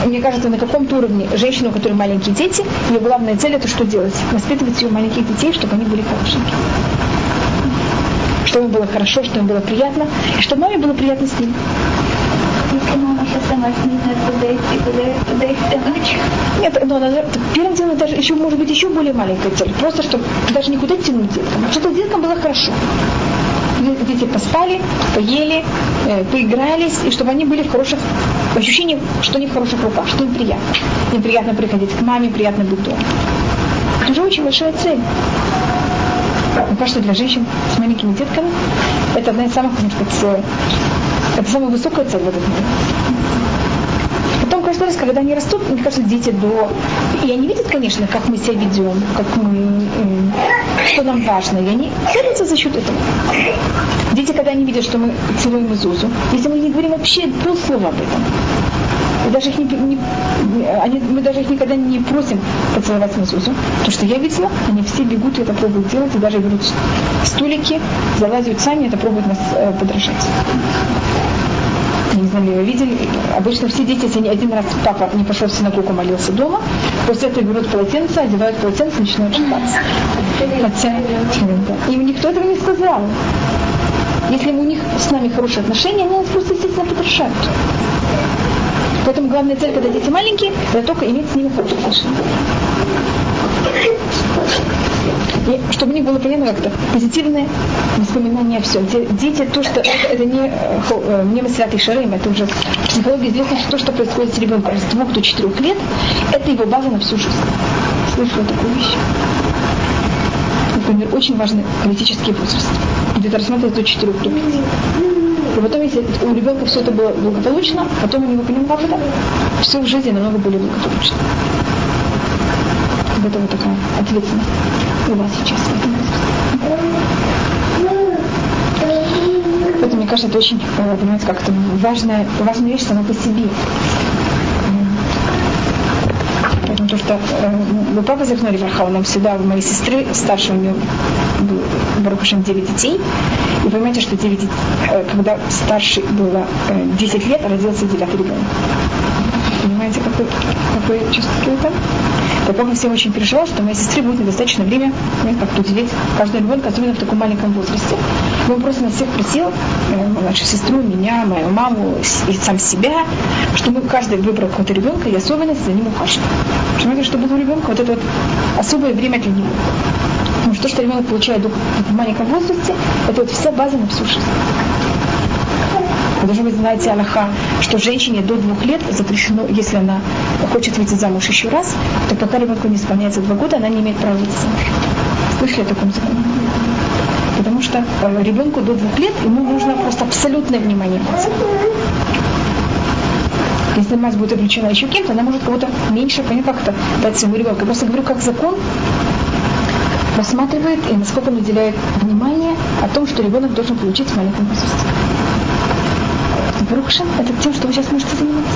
мне кажется, на каком-то уровне женщина, у которой маленькие дети, ее главная цель это что делать? Воспитывать ее маленьких детей, чтобы они были хорошенькие. Чтобы им было хорошо, чтобы им было приятно, и чтобы маме было приятно с ним. Нет, но она, первым делом даже еще может быть еще более маленькая цель. Просто чтобы даже никуда тянуть деткам. Чтобы деткам было хорошо дети поспали, поели, э, поигрались, и чтобы они были в хороших ощущениях, что они в хороших руках, что им приятно. Им приятно приходить к маме, приятно быть дома. Это уже очень большая цель. Мне кажется, для женщин с маленькими детками это одна из самых, может быть, это самая высокая цель в этот мире. Каждый раз, когда они растут, мне кажется, дети до... И они видят, конечно, как мы себя ведем, как мы... что нам важно. И они целятся за счет этого. Дети, когда они видят, что мы целуем Изузу, если мы не говорим вообще полслова об этом, и даже их не, не, они, мы даже их никогда не просим поцеловать Мазузу. То, что я видела, они все бегут и это пробуют делать, и даже берут столики, залазят сами, это пробуют нас э, подражать не знаю, вы видели, обычно все дети, если один раз папа не пошел в синагогу, молился дома, после этого берут полотенце, одевают полотенце, начинают шататься. Хотя, им никто этого не сказал. Если у них с нами хорошие отношения, они нас просто естественно потрошают. Поэтому главная цель, когда дети маленькие, это только иметь с ними хорошие отношения. И чтобы у них было понятно как-то позитивное воспоминание все. Дети, то, что это не, э, не святый шарым, это уже в психологии известно, что то, что происходит с ребенком с двух до четырех лет, это его база на всю жизнь. Слышала такую вещь? Например, очень важный политический возраст. Где-то рассматривается до 4 до 5. И потом, если у ребенка все это было благополучно, потом у него понимал, да, все в жизни намного более благополучно. Это вот такая ответственность у вас сейчас. Поэтому, мне кажется, это очень, э, понимаете, как то важная, важная вещь сама по себе. Поэтому то, что э, папа Зернори Варха, он нам всегда, у моей сестры, старшей у нее Барухашем 9 детей. И понимаете, что 9, э, когда старший было э, 10 лет, родился девятый ребенок. Понимаете, какой, какой чувство это? Так папа всем очень переживал, что моей сестре будет недостаточно время, как уделить каждому ребенку, особенно в таком маленьком возрасте. Он просто нас всех просил, э, нашу сестру, меня, мою маму и сам себя, что мы каждый выбрал какого-то ребенка и особенность за ним ухаживали. Понимаете, чтобы у ребенка вот это вот особое время для него. Потому что то, что ребенок получает в маленьком возрасте, это вот вся база на всю жизнь. Даже вы знаете, Аллаха, что женщине до двух лет запрещено, если она хочет выйти замуж еще раз, то пока ребенку не исполняется два года, она не имеет права выйти замуж. Слышали о таком законе? Потому что э, ребенку до двух лет ему нужно просто абсолютное внимание Если мать будет облечена еще кем-то, она может кого-то меньше, понятно, как это дать своему ребенку. Я просто говорю, как закон рассматривает и насколько он уделяет внимание о том, что ребенок должен получить в маленьком возрасте. Брухшин – это тем, что вы сейчас можете заниматься.